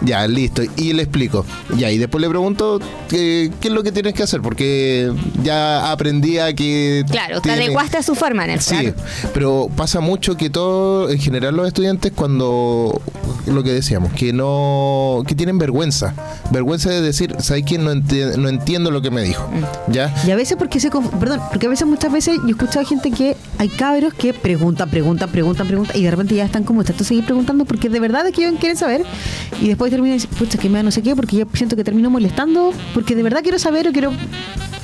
Speaker 6: ya, listo, y le explico. Ya, y después le pregunto qué, qué es lo que tienes que hacer porque ya aprendí a que...
Speaker 3: Claro, te
Speaker 6: tiene-
Speaker 3: adecuaste a su forma en el
Speaker 6: Sí,
Speaker 3: claro.
Speaker 6: pero pasa mucho que todo, en general los estudiantes cuando, lo que decíamos, que no, que tienen vergüenza, vergüenza de decir, ¿sabes quién? No, enti- no entiendo lo que me dijo, ¿ya?
Speaker 2: Y a veces porque se perdón, porque a veces muchas veces yo he escuchado a gente que hay cabros que preguntan, preguntan, preguntan, preguntan y de repente ya están como tratando de seguir preguntando porque de verdad es que ellos quieren saber y después terminan diciendo, pucha, que me da no sé qué porque yo siento que termino molestando porque de verdad quiero saber o quiero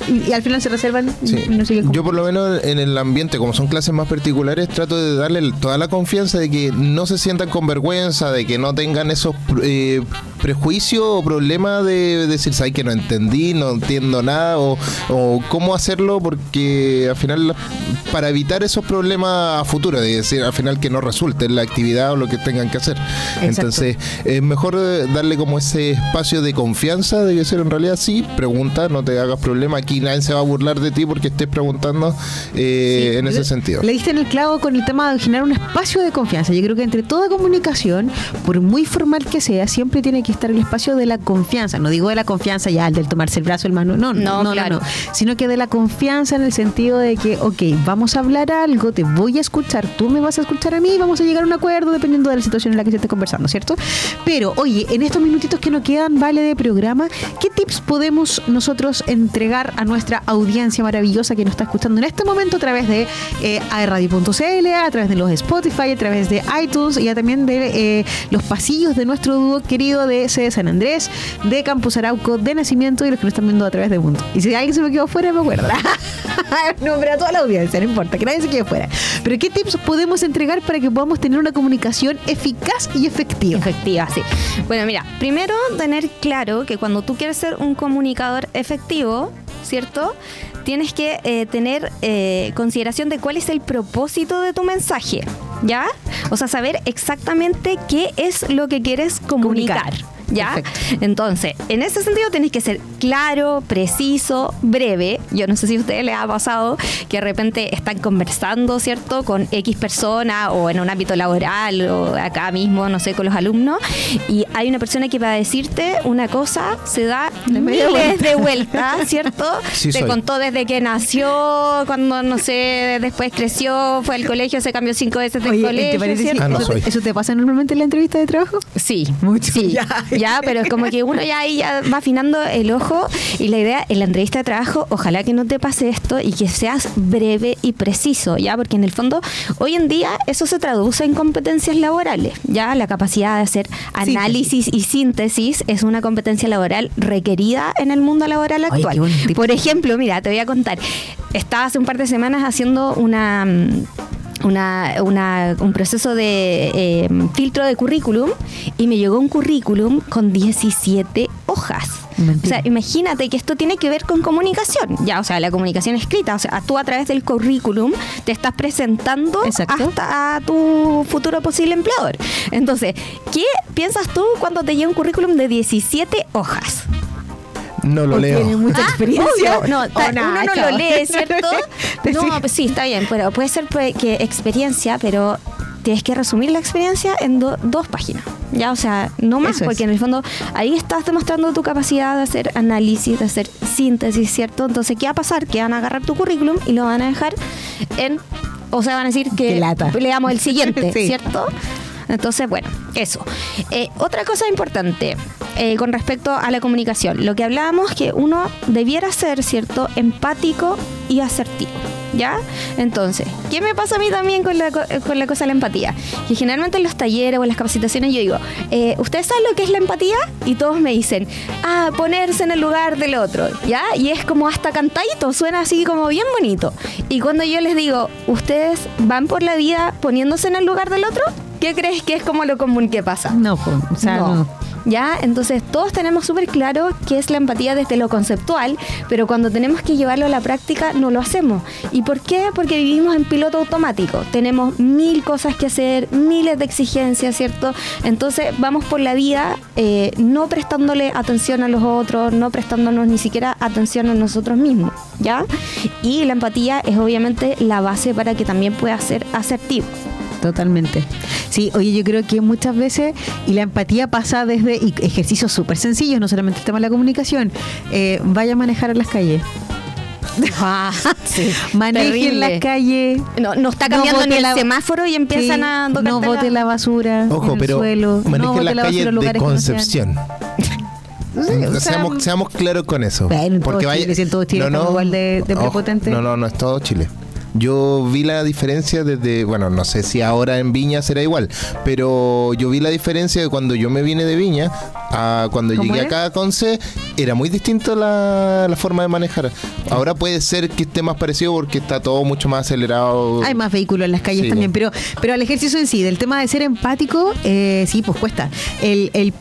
Speaker 2: y, y al final se reservan
Speaker 6: Sí.
Speaker 2: y no siguen
Speaker 6: Yo por lo menos en el ambiente, como son clases más particulares, trato de darle toda la confianza de que no se sientan con vergüenza, de que no tengan esos eh, prejuicios o problemas de decir, ¿sabes que no entendí, no entiendo nada? O, o cómo hacerlo, porque al final, para evitar esos problemas a futuro, de decir, al final que no resulte en la actividad o lo que tengan que hacer. Entonces, es mejor darle como ese espacio de confianza, de decir, en realidad sí, pregunta, no te hagas problema, aquí nadie se va a burlar de ti porque estés preguntando eh, en ese sentido.
Speaker 2: Le diste en el clavo con el tema de generar un espacio de confianza. Yo creo que entre toda comunicación, por muy formal que sea, siempre tiene que estar el espacio de la confianza. No digo de la confianza ya, el del tomarse el brazo, el mano, no, no,
Speaker 3: No,
Speaker 2: no,
Speaker 3: claro.
Speaker 2: no, Sino que de la confianza en el sentido de que, ok, vamos a hablar algo, te voy a escuchar, tú me vas a escuchar a mí, vamos a llegar a un acuerdo dependiendo de la situación en la que se esté conversando, ¿cierto? Pero, oye, en estos minutitos que nos quedan, vale, de programa, ¿qué tips podemos nosotros entregar a nuestra audiencia maravillosa que nos está escuchando en este momento a través de eh, aerradio.cl, a través de los Spotify, a través de iTunes y también de eh, los pasillos de nuestro dúo querido de C de San Andrés, de Campus Arauco, de Nacimiento y los que nos están viendo a través de Mundo. Y si alguien se me quedó fuera, me acuerdo. *laughs* Nombre a toda la audiencia, no importa, que nadie se quede fuera. Pero ¿qué tips podemos entregar para que podamos tener una comunicación eficaz y efectiva?
Speaker 3: Efectiva, sí. Bueno, mira, primero tener claro que cuando tú quieres ser un comunicador efectivo, ¿cierto? Tienes que eh, tener eh, consideración de cuál es el propósito de tu mensaje, ¿ya? O sea, saber exactamente qué es lo que quieres comunicar.
Speaker 2: Comunicar.
Speaker 3: ¿Ya?
Speaker 2: Perfecto.
Speaker 3: Entonces, en ese sentido tienes que ser claro, preciso, breve. Yo no sé si a ustedes les ha pasado que de repente están conversando, ¿cierto? Con X persona o en un ámbito laboral o acá mismo, no sé, con los alumnos. Y hay una persona que va a decirte una cosa, se da miles
Speaker 2: vuelta.
Speaker 3: de vueltas, ¿cierto? *laughs*
Speaker 6: Sí
Speaker 3: Te
Speaker 6: soy.
Speaker 3: contó desde que nació, cuando, no sé, después creció, fue al colegio, se cambió cinco veces de
Speaker 2: Oye,
Speaker 3: colegio,
Speaker 2: ¿te parece que
Speaker 3: ¿cierto?
Speaker 6: Ah, no
Speaker 2: eso, te pasa normalmente en la entrevista de trabajo?
Speaker 3: Sí,
Speaker 2: Mucho.
Speaker 3: Sí, *laughs*
Speaker 2: Ya.
Speaker 3: ya. Pero es como que uno ya ahí ya va afinando el ojo y la idea en la entrevista de trabajo, ojalá que no te pase esto y que seas breve y preciso, ya, porque en el fondo hoy en día eso se traduce en competencias laborales, ya la capacidad de hacer análisis y síntesis es una competencia laboral requerida en el mundo laboral actual. Por ejemplo, mira, te voy a contar, estaba hace un par de semanas haciendo una mm, una, una- un proceso de eh, filtro de currículum y me llegó un currículum con 17 hojas.
Speaker 2: Mentira.
Speaker 3: O sea, imagínate que esto tiene que ver con comunicación, ya, o sea, la comunicación escrita, o sea, tú a través del currículum te estás presentando
Speaker 2: Exacto.
Speaker 3: hasta a tu futuro posible empleador. Entonces, ¿qué piensas tú cuando te llega un currículum de 17 hojas?
Speaker 6: No lo
Speaker 2: ¿O
Speaker 6: leo.
Speaker 2: Tiene mucha
Speaker 3: Ah,
Speaker 2: experiencia.
Speaker 3: No, ta-
Speaker 2: Oh,
Speaker 3: uno no lo lee, *laughs* ¿cierto? *laughs* No, pues sí, está bien, pero puede ser pues, que experiencia, pero tienes que resumir la experiencia en do- dos páginas. Ya, o sea, no más,
Speaker 2: Eso es.
Speaker 3: porque en el fondo ahí estás demostrando tu capacidad de hacer análisis, de hacer síntesis, ¿cierto? Entonces, ¿qué va a pasar? Que van a agarrar tu currículum y lo van a dejar en. O sea, van a decir que leamos el *laughs* siguiente,
Speaker 2: Sí.
Speaker 3: ¿cierto? Entonces, bueno, eso. Eh, otra cosa importante eh, con respecto a la comunicación. Lo que hablábamos que uno debiera ser, ¿cierto? Empático y asertivo. ¿Ya? Entonces, ¿qué me pasa a mí también con la, eh, con la cosa de la empatía? Que generalmente en los talleres o en las capacitaciones yo digo, eh, ¿ustedes saben lo que es la empatía? Y todos me dicen, ah, ponerse en el lugar del otro, ¿ya? Y es como hasta cantadito, suena así como bien bonito. Y cuando yo les digo, ¿ustedes van por la vida poniéndose en el lugar del otro? ¿Qué crees que es como lo común que pasa?
Speaker 2: No, po, o sea,
Speaker 3: No.
Speaker 2: no.
Speaker 3: ¿Ya? Entonces todos tenemos súper claro qué es la empatía desde lo conceptual, pero cuando tenemos que llevarlo a la práctica no lo hacemos. ¿Y por qué? Porque vivimos en piloto automático. Tenemos mil cosas que hacer, miles de exigencias, ¿cierto? Entonces vamos por la vida eh, no prestándole atención a los otros, no prestándonos ni siquiera atención a nosotros mismos, ¿ya? Y la empatía es obviamente la base para que también pueda ser asertivo.
Speaker 2: Totalmente. Sí, oye, yo creo que muchas veces, y la empatía pasa desde y ejercicios súper sencillos, no solamente el tema de la comunicación, eh, vaya a manejar en las calles.
Speaker 3: Ah, *laughs* sí. *laughs*
Speaker 2: Maneje en las calles.
Speaker 3: No, no está
Speaker 2: No
Speaker 3: cambiando ni el
Speaker 2: la-
Speaker 3: semáforo y empiezan
Speaker 2: Sí,
Speaker 3: a
Speaker 2: No bote la basura
Speaker 6: Ojo,
Speaker 2: en el
Speaker 6: pero
Speaker 2: suelo.
Speaker 6: manejen
Speaker 2: no bote
Speaker 6: las
Speaker 2: la basura
Speaker 6: de
Speaker 2: no
Speaker 6: Concepción. *laughs*
Speaker 2: Sí, o sea,
Speaker 6: seamos, seamos claros con eso.
Speaker 2: Bueno, en todo Chile, si en todo Chile estamos igual de- de
Speaker 6: Ojo,
Speaker 2: prepotentes.
Speaker 6: No, no, no es todo Chile. Yo vi la diferencia desde, bueno, no sé si ahora en Viña será igual, pero yo vi la diferencia de cuando yo me vine de Viña a cuando
Speaker 2: ¿Cómo
Speaker 6: llegué
Speaker 2: era?
Speaker 6: acá a Conce, era muy distinto la, la forma de manejar. Ahora puede ser que esté más parecido porque está todo mucho más acelerado.
Speaker 2: Hay más vehículos en las calles
Speaker 6: Sí,
Speaker 2: también, pero, pero al ejercicio en sí, del tema de ser empático, eh, sí, pues cuesta. El, el-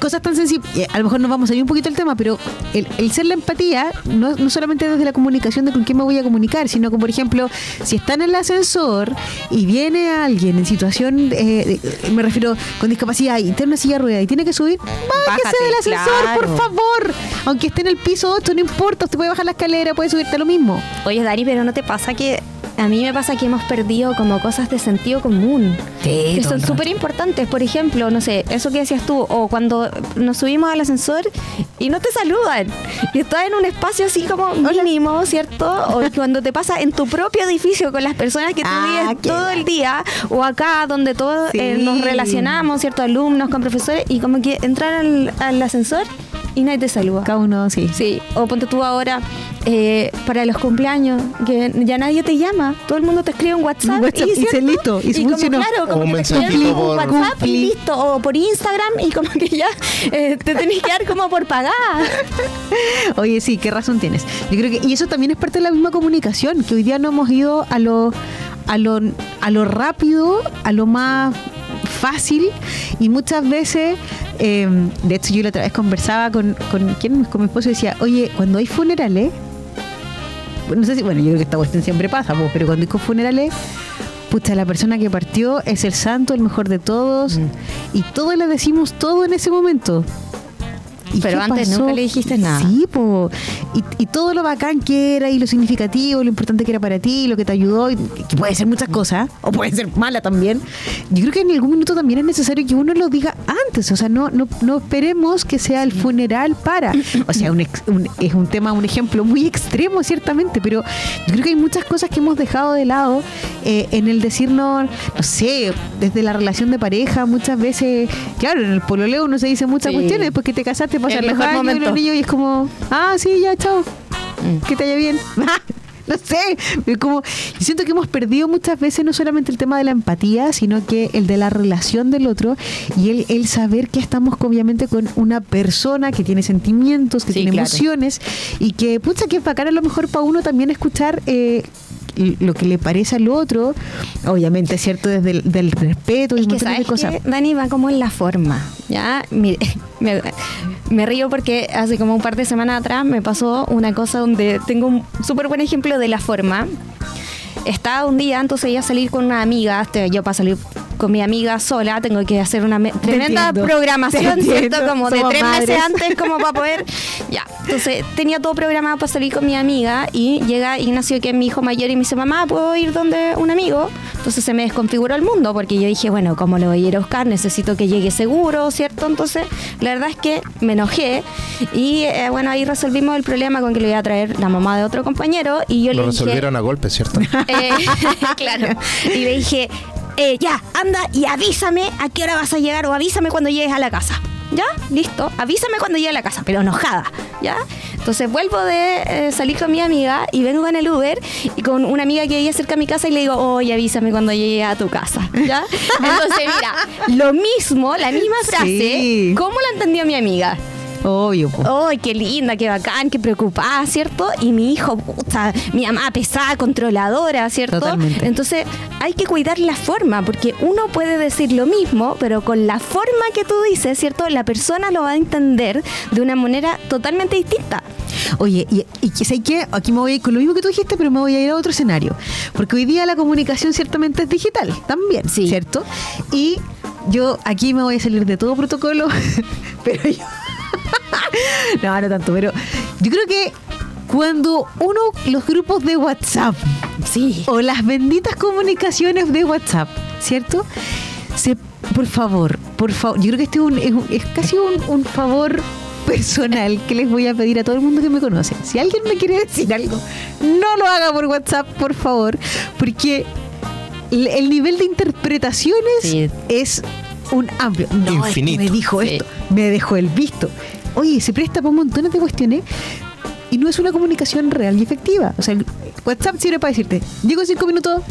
Speaker 2: cosas tan sencillas, eh, a lo mejor nos vamos a ir un poquito del tema, pero el, el ser la empatía, no, no solamente desde la comunicación de con quién me voy a comunicar, sino que, por ejemplo, si está en el ascensor y viene alguien en situación, eh, de- me refiero con discapacidad y tiene una silla de rueda y tiene que subir, bájese
Speaker 3: Bájate,
Speaker 2: del ascensor,
Speaker 3: claro.
Speaker 2: por favor. Aunque esté en el piso 8, no importa, usted puede bajar la escalera, puede subirte a lo mismo.
Speaker 3: Oye, Dani, pero ¿no te pasa que a mí me pasa que hemos perdido como cosas de sentido común?
Speaker 2: Sí,
Speaker 3: que son súper importantes. Por ejemplo, no sé, eso que decías tú, o cuando nos subimos al ascensor y no te saludan. Y estás en un espacio así como mínimo, ¿cierto? O *laughs* cuando te pasa en tu propio edificio con las personas que tú
Speaker 2: Ah,
Speaker 3: vives todo el día, o acá donde todos eh,
Speaker 2: Sí.
Speaker 3: nos relacionamos, ¿cierto? Alumnos con profesores, y como que entrar al, al ascensor y nadie te saluda.
Speaker 2: Cada uno, sí.
Speaker 3: Sí, o ponte tú ahora eh, para los cumpleaños, que ya nadie te llama, todo el mundo te escribe un WhatsApp,
Speaker 2: Un WhatsApp, y
Speaker 3: ¿cierto?
Speaker 2: se listo, y se
Speaker 3: como,
Speaker 2: funcionó.
Speaker 3: claro, como
Speaker 6: un
Speaker 3: que te WhatsApp y listo, o por Instagram y como que ya eh, te tenés que dar como por pagar. *laughs*
Speaker 2: Oye, sí, qué razón tienes. Yo creo que y eso también es parte de la misma comunicación, que hoy día no hemos ido a lo a lo a lo rápido, a lo más fácil y muchas veces eh, de hecho yo la otra vez conversaba con con quién con mi esposo y decía, "Oye, cuando hay funerales, no sé si, bueno, yo creo que esta cuestión siempre pasa, pero cuando hay funerales Pucha, la persona que partió es el santo, el mejor de todos, y todos le decimos todo en ese momento. ¿Y
Speaker 3: Pero antes nunca le dijiste nada.
Speaker 2: Sí, po. Y, y todo lo bacán que era y lo significativo, lo importante que era para ti, lo que te ayudó, y que puede ser muchas cosas, o puede ser mala también. Yo creo que en algún minuto también es necesario que uno lo diga antes, o sea, no, no, no esperemos que sea el funeral para. O sea, un ex- un- es un tema, un ejemplo muy extremo, ciertamente, pero yo creo que hay muchas cosas que hemos dejado de lado eh, en el decirnos, no sé, desde la relación de pareja, muchas veces, claro, en el pololeo uno se dice muchas
Speaker 3: Sí.
Speaker 2: cuestiones, después que te casaste pasan
Speaker 3: El mejor momento.
Speaker 2: los niños y es como, ah, sí, ya, chao, que te vaya bien. *laughs* No sé, como, yo siento que hemos perdido muchas veces no solamente el tema de la empatía, sino que el de la relación del otro y el, el saber que estamos obviamente con una persona que tiene sentimientos, que
Speaker 3: Sí,
Speaker 2: tiene
Speaker 3: claro.
Speaker 2: emociones y que, pucha, que es bacán a lo mejor para uno también escuchar eh, lo que le parece al otro, obviamente, ¿cierto? Desde el del respeto y
Speaker 3: Es que
Speaker 2: de cosas.
Speaker 3: que Dani va como en la forma, ¿ya? Mire, *laughs* me, me río porque hace como un par de semanas atrás me pasó una cosa donde tengo un súper buen ejemplo de la forma. Estaba un día, entonces iba a salir con una amiga, este, yo para salir con mi amiga sola tengo que hacer una me- tremenda
Speaker 2: entiendo,
Speaker 3: programación, ¿cierto? Como de tres meses antes como para poder... *laughs* Ya, entonces tenía todo programado para salir con mi amiga y llega Ignacio, que es mi hijo mayor, y me dice, mamá, ¿puedo ir donde un amigo? Entonces se me desconfiguró el mundo porque yo dije, bueno, ¿cómo lo voy a ir a buscar? Necesito que llegue seguro, ¿cierto? Entonces, la verdad es que me enojé y eh, bueno, ahí resolvimos el problema con que le iba a traer la mamá de otro compañero y yo
Speaker 6: Lo
Speaker 3: le dije...
Speaker 6: resolvieron a golpes, ¿cierto? *laughs*
Speaker 3: Eh, *laughs* claro. Y le dije, eh, ya, anda y avísame a qué hora vas a llegar o avísame cuando llegues a la casa. ¿Ya? Listo. Avísame cuando llegue a la casa, pero enojada. ¿Ya? Entonces vuelvo de eh, salir con mi amiga y vengo en el Uber y con una amiga que vivía cerca de mi casa y le digo, oye, avísame cuando llegue a tu casa. ¿Ya? *laughs* Entonces, mira, lo mismo, la misma frase,
Speaker 2: Sí.
Speaker 3: ¿cómo la entendió mi amiga?
Speaker 2: Obvio.
Speaker 3: ¡Ay, qué linda, qué bacán, qué preocupada, ¿cierto? Y mi hijo, puta, mi mamá pesada, controladora, ¿cierto?
Speaker 2: Totalmente.
Speaker 3: Entonces, hay que cuidar la forma, porque uno puede decir lo mismo, pero con la forma que tú dices, ¿cierto? La persona lo va a entender de una manera totalmente distinta.
Speaker 2: Oye, y, y sé que aquí me voy a ir con lo mismo que tú dijiste, pero me voy a ir a otro escenario. Porque hoy día la comunicación ciertamente es digital, también,
Speaker 3: Sí.
Speaker 2: ¿cierto? Y yo aquí me voy a salir de todo protocolo, *laughs* pero yo. No, no tanto, pero yo creo que cuando uno, los grupos de WhatsApp,
Speaker 3: Sí.
Speaker 2: o las benditas comunicaciones de WhatsApp, ¿cierto? Se, por favor, por favor, yo creo que este es, un- es un- es casi un, un favor personal que les voy a pedir a todo el mundo que me conoce. Si alguien me quiere decir algo, no lo haga por WhatsApp, por favor, porque el, el nivel de interpretaciones
Speaker 3: Sí.
Speaker 2: es un amplio. No, es que
Speaker 6: Infinito.
Speaker 2: me dijo
Speaker 3: Sí.
Speaker 2: esto, me dejó el visto. Oye, se presta para un montón de cuestiones y no es una comunicación real y efectiva. O sea, el, WhatsApp sirve para decirte, llego en cinco minutos,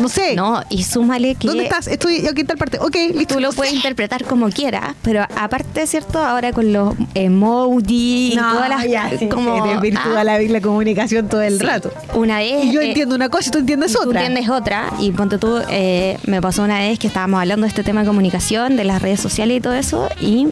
Speaker 2: no sé.
Speaker 3: No, y súmale que
Speaker 2: ¿Dónde estás? Estoy aquí en tal parte. Ok, listo.
Speaker 3: tú lo puedes interpretar como quieras, pero aparte, ¿cierto? Ahora con los emojis y
Speaker 2: No,
Speaker 3: todas las
Speaker 2: ya, sí,
Speaker 3: como
Speaker 2: se desvirtúa
Speaker 3: ah,
Speaker 2: la, la comunicación todo el
Speaker 3: sí.
Speaker 2: rato.
Speaker 3: Una vez
Speaker 2: Y yo
Speaker 3: eh,
Speaker 2: entiendo una cosa y tú entiendes
Speaker 3: y tú
Speaker 2: otra.
Speaker 3: entiendes otra. Y ponte tú, eh, me pasó una vez que estábamos hablando de este tema de comunicación, de las redes sociales y todo eso, y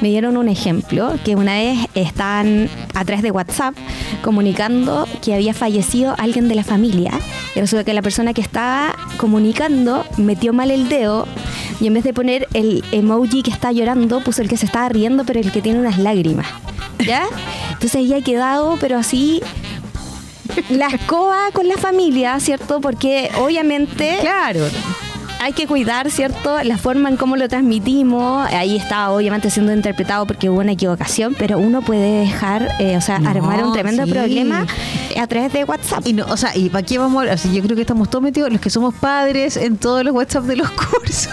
Speaker 3: me dieron un ejemplo, que una vez estaban a través de WhatsApp comunicando que había fallecido alguien de la familia. Y resulta que la persona que estaba comunicando metió mal el dedo y en vez de poner el emoji que está llorando, puso el que se estaba riendo, pero el que tiene unas lágrimas. ¿Ya? Entonces había quedado, pero así la escoba con la familia, ¿cierto? Porque obviamente
Speaker 2: Claro.
Speaker 3: Hay que cuidar, ¿cierto? La forma en cómo lo transmitimos. Ahí está obviamente siendo interpretado porque hubo una equivocación, pero uno puede dejar, eh, o sea,
Speaker 2: No,
Speaker 3: armar un tremendo
Speaker 2: sí.
Speaker 3: problema a través de WhatsApp.
Speaker 2: Y no, o sea, ¿y para qué vamos a hablar? O sea, yo creo que estamos todos metidos, los que somos padres, en todos los WhatsApp de los *laughs* cursos.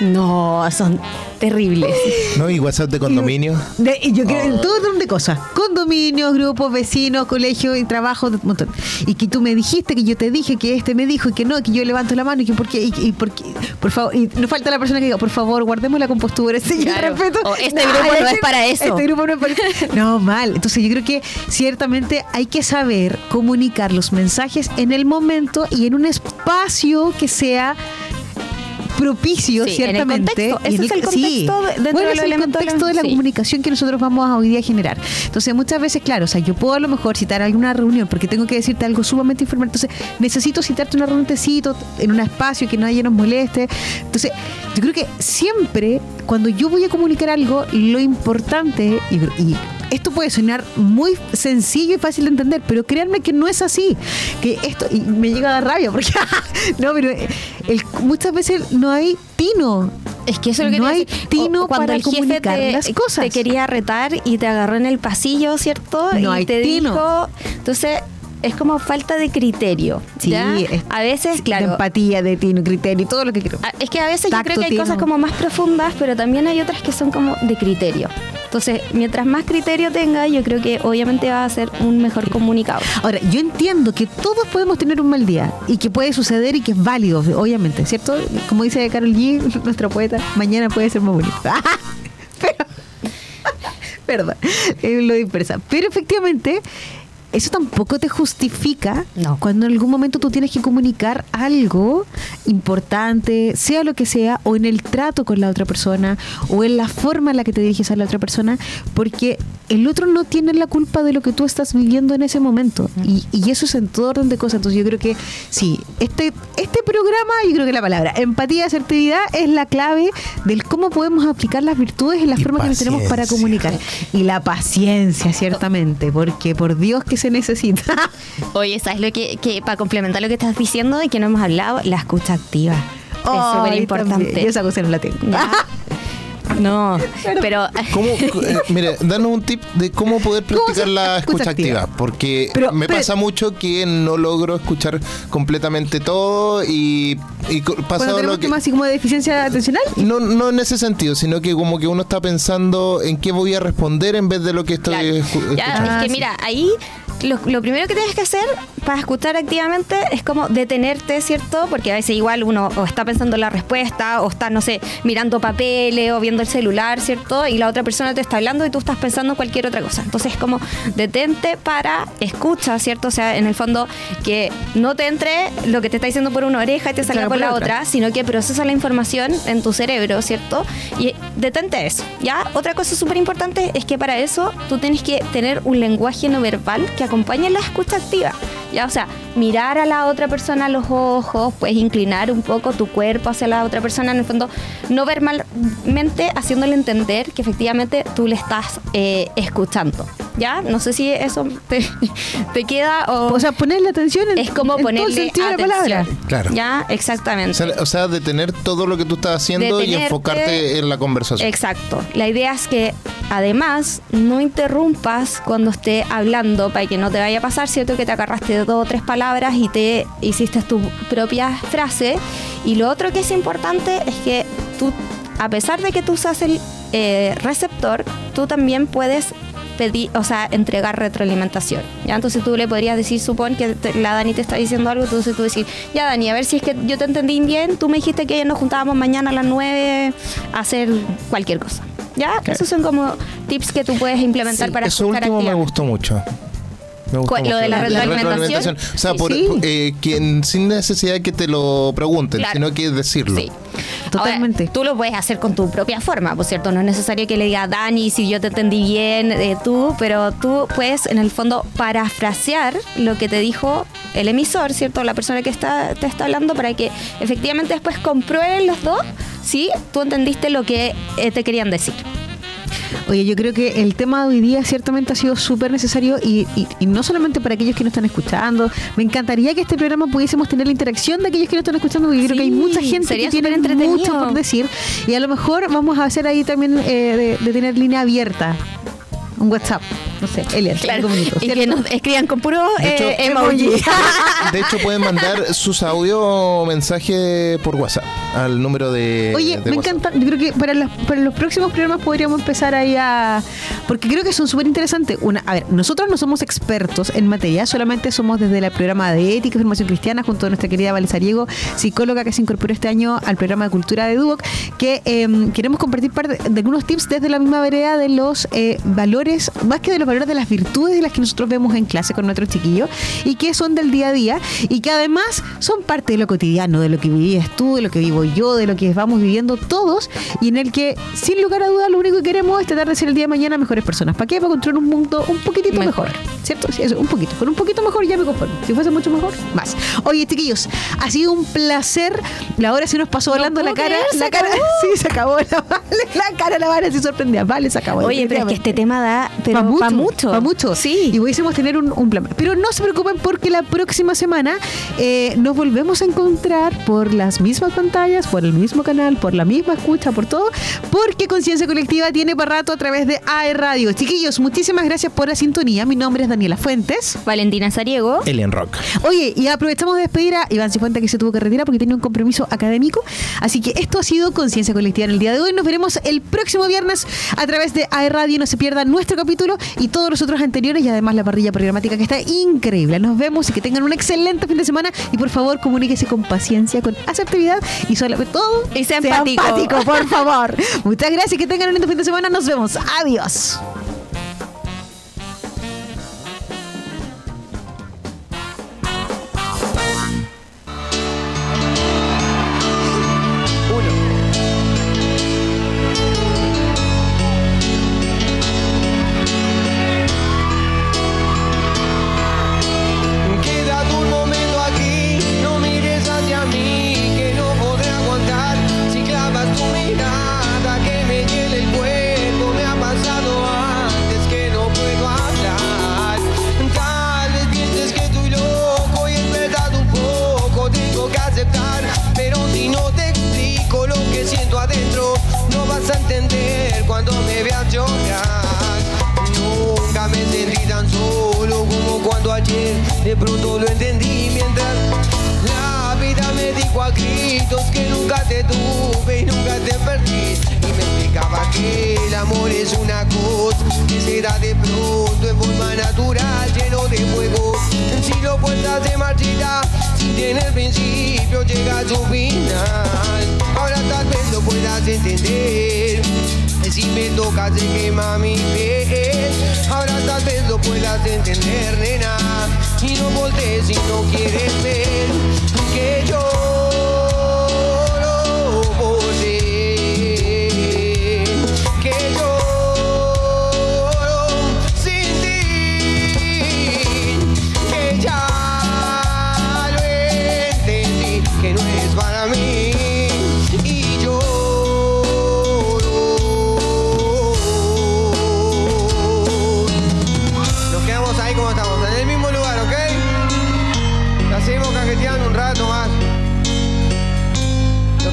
Speaker 3: No, son terribles.
Speaker 6: ¿No? Y WhatsApp de condominio.
Speaker 2: De- y yo creo en
Speaker 6: Oh.
Speaker 2: todo orden de cosas. Condominios, grupos, vecinos, colegios y trabajo, un montón. Y que tú me dijiste, que yo te dije, que este me dijo y que no, que yo levanto la mano y que por qué, y, y por qué, por favor, y nos falta la persona que diga, por favor, guardemos la compostura, ese
Speaker 3: Claro.
Speaker 2: respeto.
Speaker 3: O este grupo no es para eso.
Speaker 2: Este grupo no es para No, mal. Entonces yo creo que ciertamente hay que saber comunicar los mensajes en el momento y en un espacio que sea propicio,
Speaker 3: Sí, en el
Speaker 2: ciertamente.
Speaker 3: contexto. Ese es el
Speaker 2: sí.
Speaker 3: contexto de-
Speaker 2: Bueno,
Speaker 3: de
Speaker 2: es el contexto de la
Speaker 3: sí.
Speaker 2: comunicación que nosotros vamos a hoy día a generar. Entonces, muchas veces, claro, o sea, yo puedo a lo mejor citar alguna reunión porque tengo que decirte algo sumamente informal. Entonces, necesito citarte una reunión, te cito en un espacio que nadie nos moleste. Entonces, yo creo que siempre, cuando yo voy a comunicar algo, lo importante, y, y esto puede sonar muy sencillo y fácil de entender, pero créanme que no es así. Que esto, y me llega a dar rabia, porque, *laughs* no, pero el- muchas veces no hay tino.
Speaker 3: Es que eso es lo que
Speaker 2: No
Speaker 3: te
Speaker 2: hay
Speaker 3: decir.
Speaker 2: tino
Speaker 3: O cuando
Speaker 2: para
Speaker 3: el jefe
Speaker 2: comunicar
Speaker 3: te,
Speaker 2: las cosas.
Speaker 3: te quería retar y te agarró en el pasillo, ¿cierto?
Speaker 2: No
Speaker 3: y
Speaker 2: hay
Speaker 3: te
Speaker 2: tino.
Speaker 3: dijo, entonces es como falta de criterio.
Speaker 2: Sí,
Speaker 3: a veces,
Speaker 2: De
Speaker 3: claro.
Speaker 2: empatía, de tino, criterio, todo lo que quiero.
Speaker 3: a- Es que a veces yo creo que hay
Speaker 2: tino.
Speaker 3: cosas como más profundas, pero también hay otras que son como de criterio. Entonces, mientras más criterio tenga, yo creo que obviamente va a ser un mejor comunicado.
Speaker 2: Ahora, yo entiendo que todos podemos tener un mal día y que puede suceder y que es válido, obviamente, ¿cierto? Como dice Carol G, *laughs* nuestra poeta, mañana puede ser más bonito. *laughs* Pero, *laughs* perdón, lo dispersa. Pero efectivamente, eso tampoco te justifica
Speaker 3: No.
Speaker 2: cuando en algún momento tú tienes que comunicar algo importante, sea lo que sea, o en el trato con la otra persona, o en la forma en la que te diriges a la otra persona, porque el otro no tiene la culpa de lo que tú estás viviendo en ese momento. Y, y eso es en todo orden de cosas. Entonces yo creo que sí, este, este programa, yo creo que la palabra empatía y asertividad es la clave del cómo podemos aplicar las virtudes en la
Speaker 6: Y
Speaker 2: forma que tenemos para comunicar. Y la paciencia, ciertamente, porque por Dios que se necesita. *laughs*
Speaker 3: Oye, ¿sabes lo que, que para complementar lo que estás diciendo y que no hemos hablado? La escucha activa. es
Speaker 2: Ay,
Speaker 3: súper importante.
Speaker 2: Yo esa cosa no la tengo.
Speaker 3: ¿Ya? No, pero
Speaker 6: ¿Cómo, *laughs* eh, mire, danos un tip de cómo poder
Speaker 2: ¿Cómo
Speaker 6: practicar la
Speaker 2: escucha
Speaker 6: escucha
Speaker 2: activa?
Speaker 6: activa. Porque
Speaker 2: Pero,
Speaker 6: me
Speaker 2: pero-
Speaker 6: pasa mucho que no logro escuchar completamente todo y, y co- pasa
Speaker 2: Cuando tenemos
Speaker 6: lo que.
Speaker 2: así como de deficiencia atencional.
Speaker 6: No, no en ese sentido, sino que como que uno está pensando en qué voy a responder en vez de lo que estoy
Speaker 3: Claro.
Speaker 6: escu-
Speaker 3: Ya,
Speaker 6: escuchando.
Speaker 2: Ah,
Speaker 3: es que
Speaker 2: sí.
Speaker 3: mira, ahí lo, lo primero que tienes que hacer para escuchar activamente es como detenerte, ¿cierto? Porque a veces igual uno o está pensando en la respuesta o está, no sé, mirando papeles o viendo el celular, ¿cierto? Y la otra persona te está hablando y tú estás pensando en cualquier otra cosa. Entonces es como detente para escucha, ¿cierto? O sea, en el fondo que no te entre lo que te está diciendo por una oreja y te salga
Speaker 2: Claro,
Speaker 3: por
Speaker 2: por
Speaker 3: la
Speaker 2: otra.
Speaker 3: otra, sino que procesa la información en tu cerebro, ¿cierto? Y detente eso, ¿ya? Otra cosa súper importante es que para eso tú tienes que tener un lenguaje no verbal que acompañe la escucha activa, ¿ya? O sea, mirar a la otra persona a los ojos, puedes inclinar un poco tu cuerpo hacia la otra persona, en el fondo, no verbalmente haciéndole entender que efectivamente tú le estás eh, escuchando, ¿ya? No sé si eso te, *laughs* te queda o...
Speaker 2: O sea, ponerle atención en,
Speaker 3: es como
Speaker 2: en todo el
Speaker 3: ponerle
Speaker 2: sentido de la
Speaker 3: atención.
Speaker 2: palabra.
Speaker 6: Claro.
Speaker 3: Ya,
Speaker 6: O
Speaker 3: exactamente.
Speaker 6: sea, o sea, detener todo lo que tú estás haciendo y enfocarte en la conversación.
Speaker 3: Exacto. La idea es que además no interrumpas cuando esté hablando para que no te vaya a pasar, ¿cierto? Que te agarraste de dos o tres palabras y te hiciste tu propia frase. Y lo otro que es importante es que tú, a pesar de que tú seas el eh, receptor, tú también puedes pedir, o sea, entregar retroalimentación. ¿ya? Entonces tú le podrías decir, supón que te- la Dani te está diciendo algo, entonces tú decir, ya Dani, a ver si es que yo te entendí bien, tú me dijiste que nos juntábamos mañana a las 9 a hacer cualquier cosa. ¿Ya? Esos son como tips que tú puedes implementar para
Speaker 6: Eso último me gustó mucho.
Speaker 3: ¿Lo de la retroalimentación?
Speaker 6: O sea, por,
Speaker 2: Sí.
Speaker 6: eh, quien, sin necesidad de que te lo pregunten,
Speaker 3: Claro.
Speaker 6: sino que decirlo.
Speaker 3: Sí.
Speaker 2: Totalmente.
Speaker 3: Ahora, tú lo puedes hacer con tu propia forma, por cierto. No es necesario que le diga Dani si yo te entendí bien, eh, tú, pero tú puedes, en el fondo, parafrasear lo que te dijo el emisor, ¿cierto? La persona que está, te está hablando para que efectivamente después comprueben los dos si tú entendiste lo que eh, te querían decir.
Speaker 2: Oye, yo creo que el tema de hoy día ciertamente ha sido súper necesario y, y- y no solamente para aquellos que nos están escuchando. Me encantaría que este programa pudiésemos tener la interacción de aquellos que nos están escuchando porque creo que hay
Speaker 3: Sí,
Speaker 2: mucha gente
Speaker 3: sería
Speaker 2: que tiene mucho por decir y a lo mejor vamos a hacer ahí también eh, de, de tener línea abierta. Un WhatsApp, no sé, Elian, cinco minutos,
Speaker 3: y que nos escriban con puro
Speaker 6: De hecho,
Speaker 3: eh, emoji. *laughs*
Speaker 6: De hecho, pueden mandar sus audio mensajes por WhatsApp al número de.
Speaker 2: Oye,
Speaker 6: de
Speaker 2: me
Speaker 6: WhatsApp.
Speaker 2: encanta. Yo creo que para, las- para los próximos programas podríamos empezar ahí a. Porque creo que son súper interesantes. Una, a ver, nosotros no somos expertos en materia, solamente somos desde el programa de Ética y Formación Cristiana, junto a nuestra querida Valesariego, psicóloga que se incorporó este año al programa de Cultura de Duoc, que eh, queremos compartir parte de algunos tips desde la misma vereda de los eh, valores, más que de los valores de las virtudes de las que nosotros vemos en clase con nuestros chiquillos y que son del día a día y que además son parte de lo cotidiano, de lo que vivías tú, de lo que vivo yo, de lo que vamos viviendo todos y en el que sin lugar a dudas lo único que queremos es tratar de ser el día de mañana mejores personas. ¿Para qué? Para construir un mundo un poquitito mejor.
Speaker 3: Mejor.
Speaker 2: ¿Cierto? Sí, eso, un poquito. Con un poquito mejor ya me conformo. Si fuese mucho mejor, más. Oye, chiquillos, ha sido un placer. La hora se nos pasó volando la cara.
Speaker 3: creer,
Speaker 2: la cara
Speaker 3: acabó. *laughs*
Speaker 2: sí, se acabó. La, vale, *laughs* la cara la vale, se sorprendía. Vale, se acabó.
Speaker 3: Oye, pero es que este tema da pero
Speaker 2: Pa' mucho,
Speaker 3: pa' mucho.
Speaker 2: pa' mucho.
Speaker 3: Sí.
Speaker 2: Y pudiésemos tener un, un plan. Pero no se preocupen porque la próxima semana eh, nos volvemos a encontrar por las mismas pantallas, por el mismo canal, por la misma escucha, por todo, porque Conciencia Colectiva tiene para rato a través de AE Radio. Chiquillos, muchísimas gracias por la sintonía. Mi nombre es Daniela Fuentes.
Speaker 3: Valentina Sariego.
Speaker 6: Alien Rock.
Speaker 2: Oye, y aprovechamos de despedir a Iván Cifuente que se tuvo que retirar porque tenía un compromiso académico. Así que esto ha sido Conciencia Colectiva en el día de hoy. Nos veremos el próximo viernes a través de AE Radio. No se pierdan nuestro capítulo y todos los otros anteriores y además la parrilla programática que está increíble. Nos vemos y que tengan un excelente fin de semana y por favor comuníquese con paciencia, con asertividad y sobre todo
Speaker 3: Y sea empático.
Speaker 2: por favor. Muchas gracias y que tengan un lindo fin de semana. Nos vemos. Adiós.
Speaker 5: Vas a entender cuando me veas llorar. Nunca me sentí tan solo como cuando ayer de pronto lo entendí mientras la vida me dijo a gritos que nunca te tuve y nunca te perdí explicaba que el amor es una cosa que se da de pronto en forma natural lleno de fuego. Si lo puertas de marchita si tiene el principio llega a su final. Ahora tal vez lo puedas entender si me tocas se quema mi piel. Ahora tal vez lo puedas entender, nena Y no voltees si no quieres ver Que yo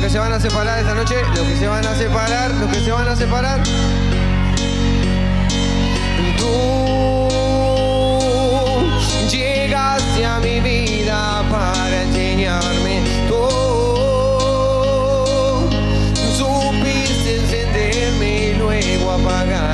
Speaker 5: que se van a separar esta noche, los que se van a separar, los que se van a separar. Tú llegaste a mi vida para enseñarme. Tú supiste encenderme y luego apagar.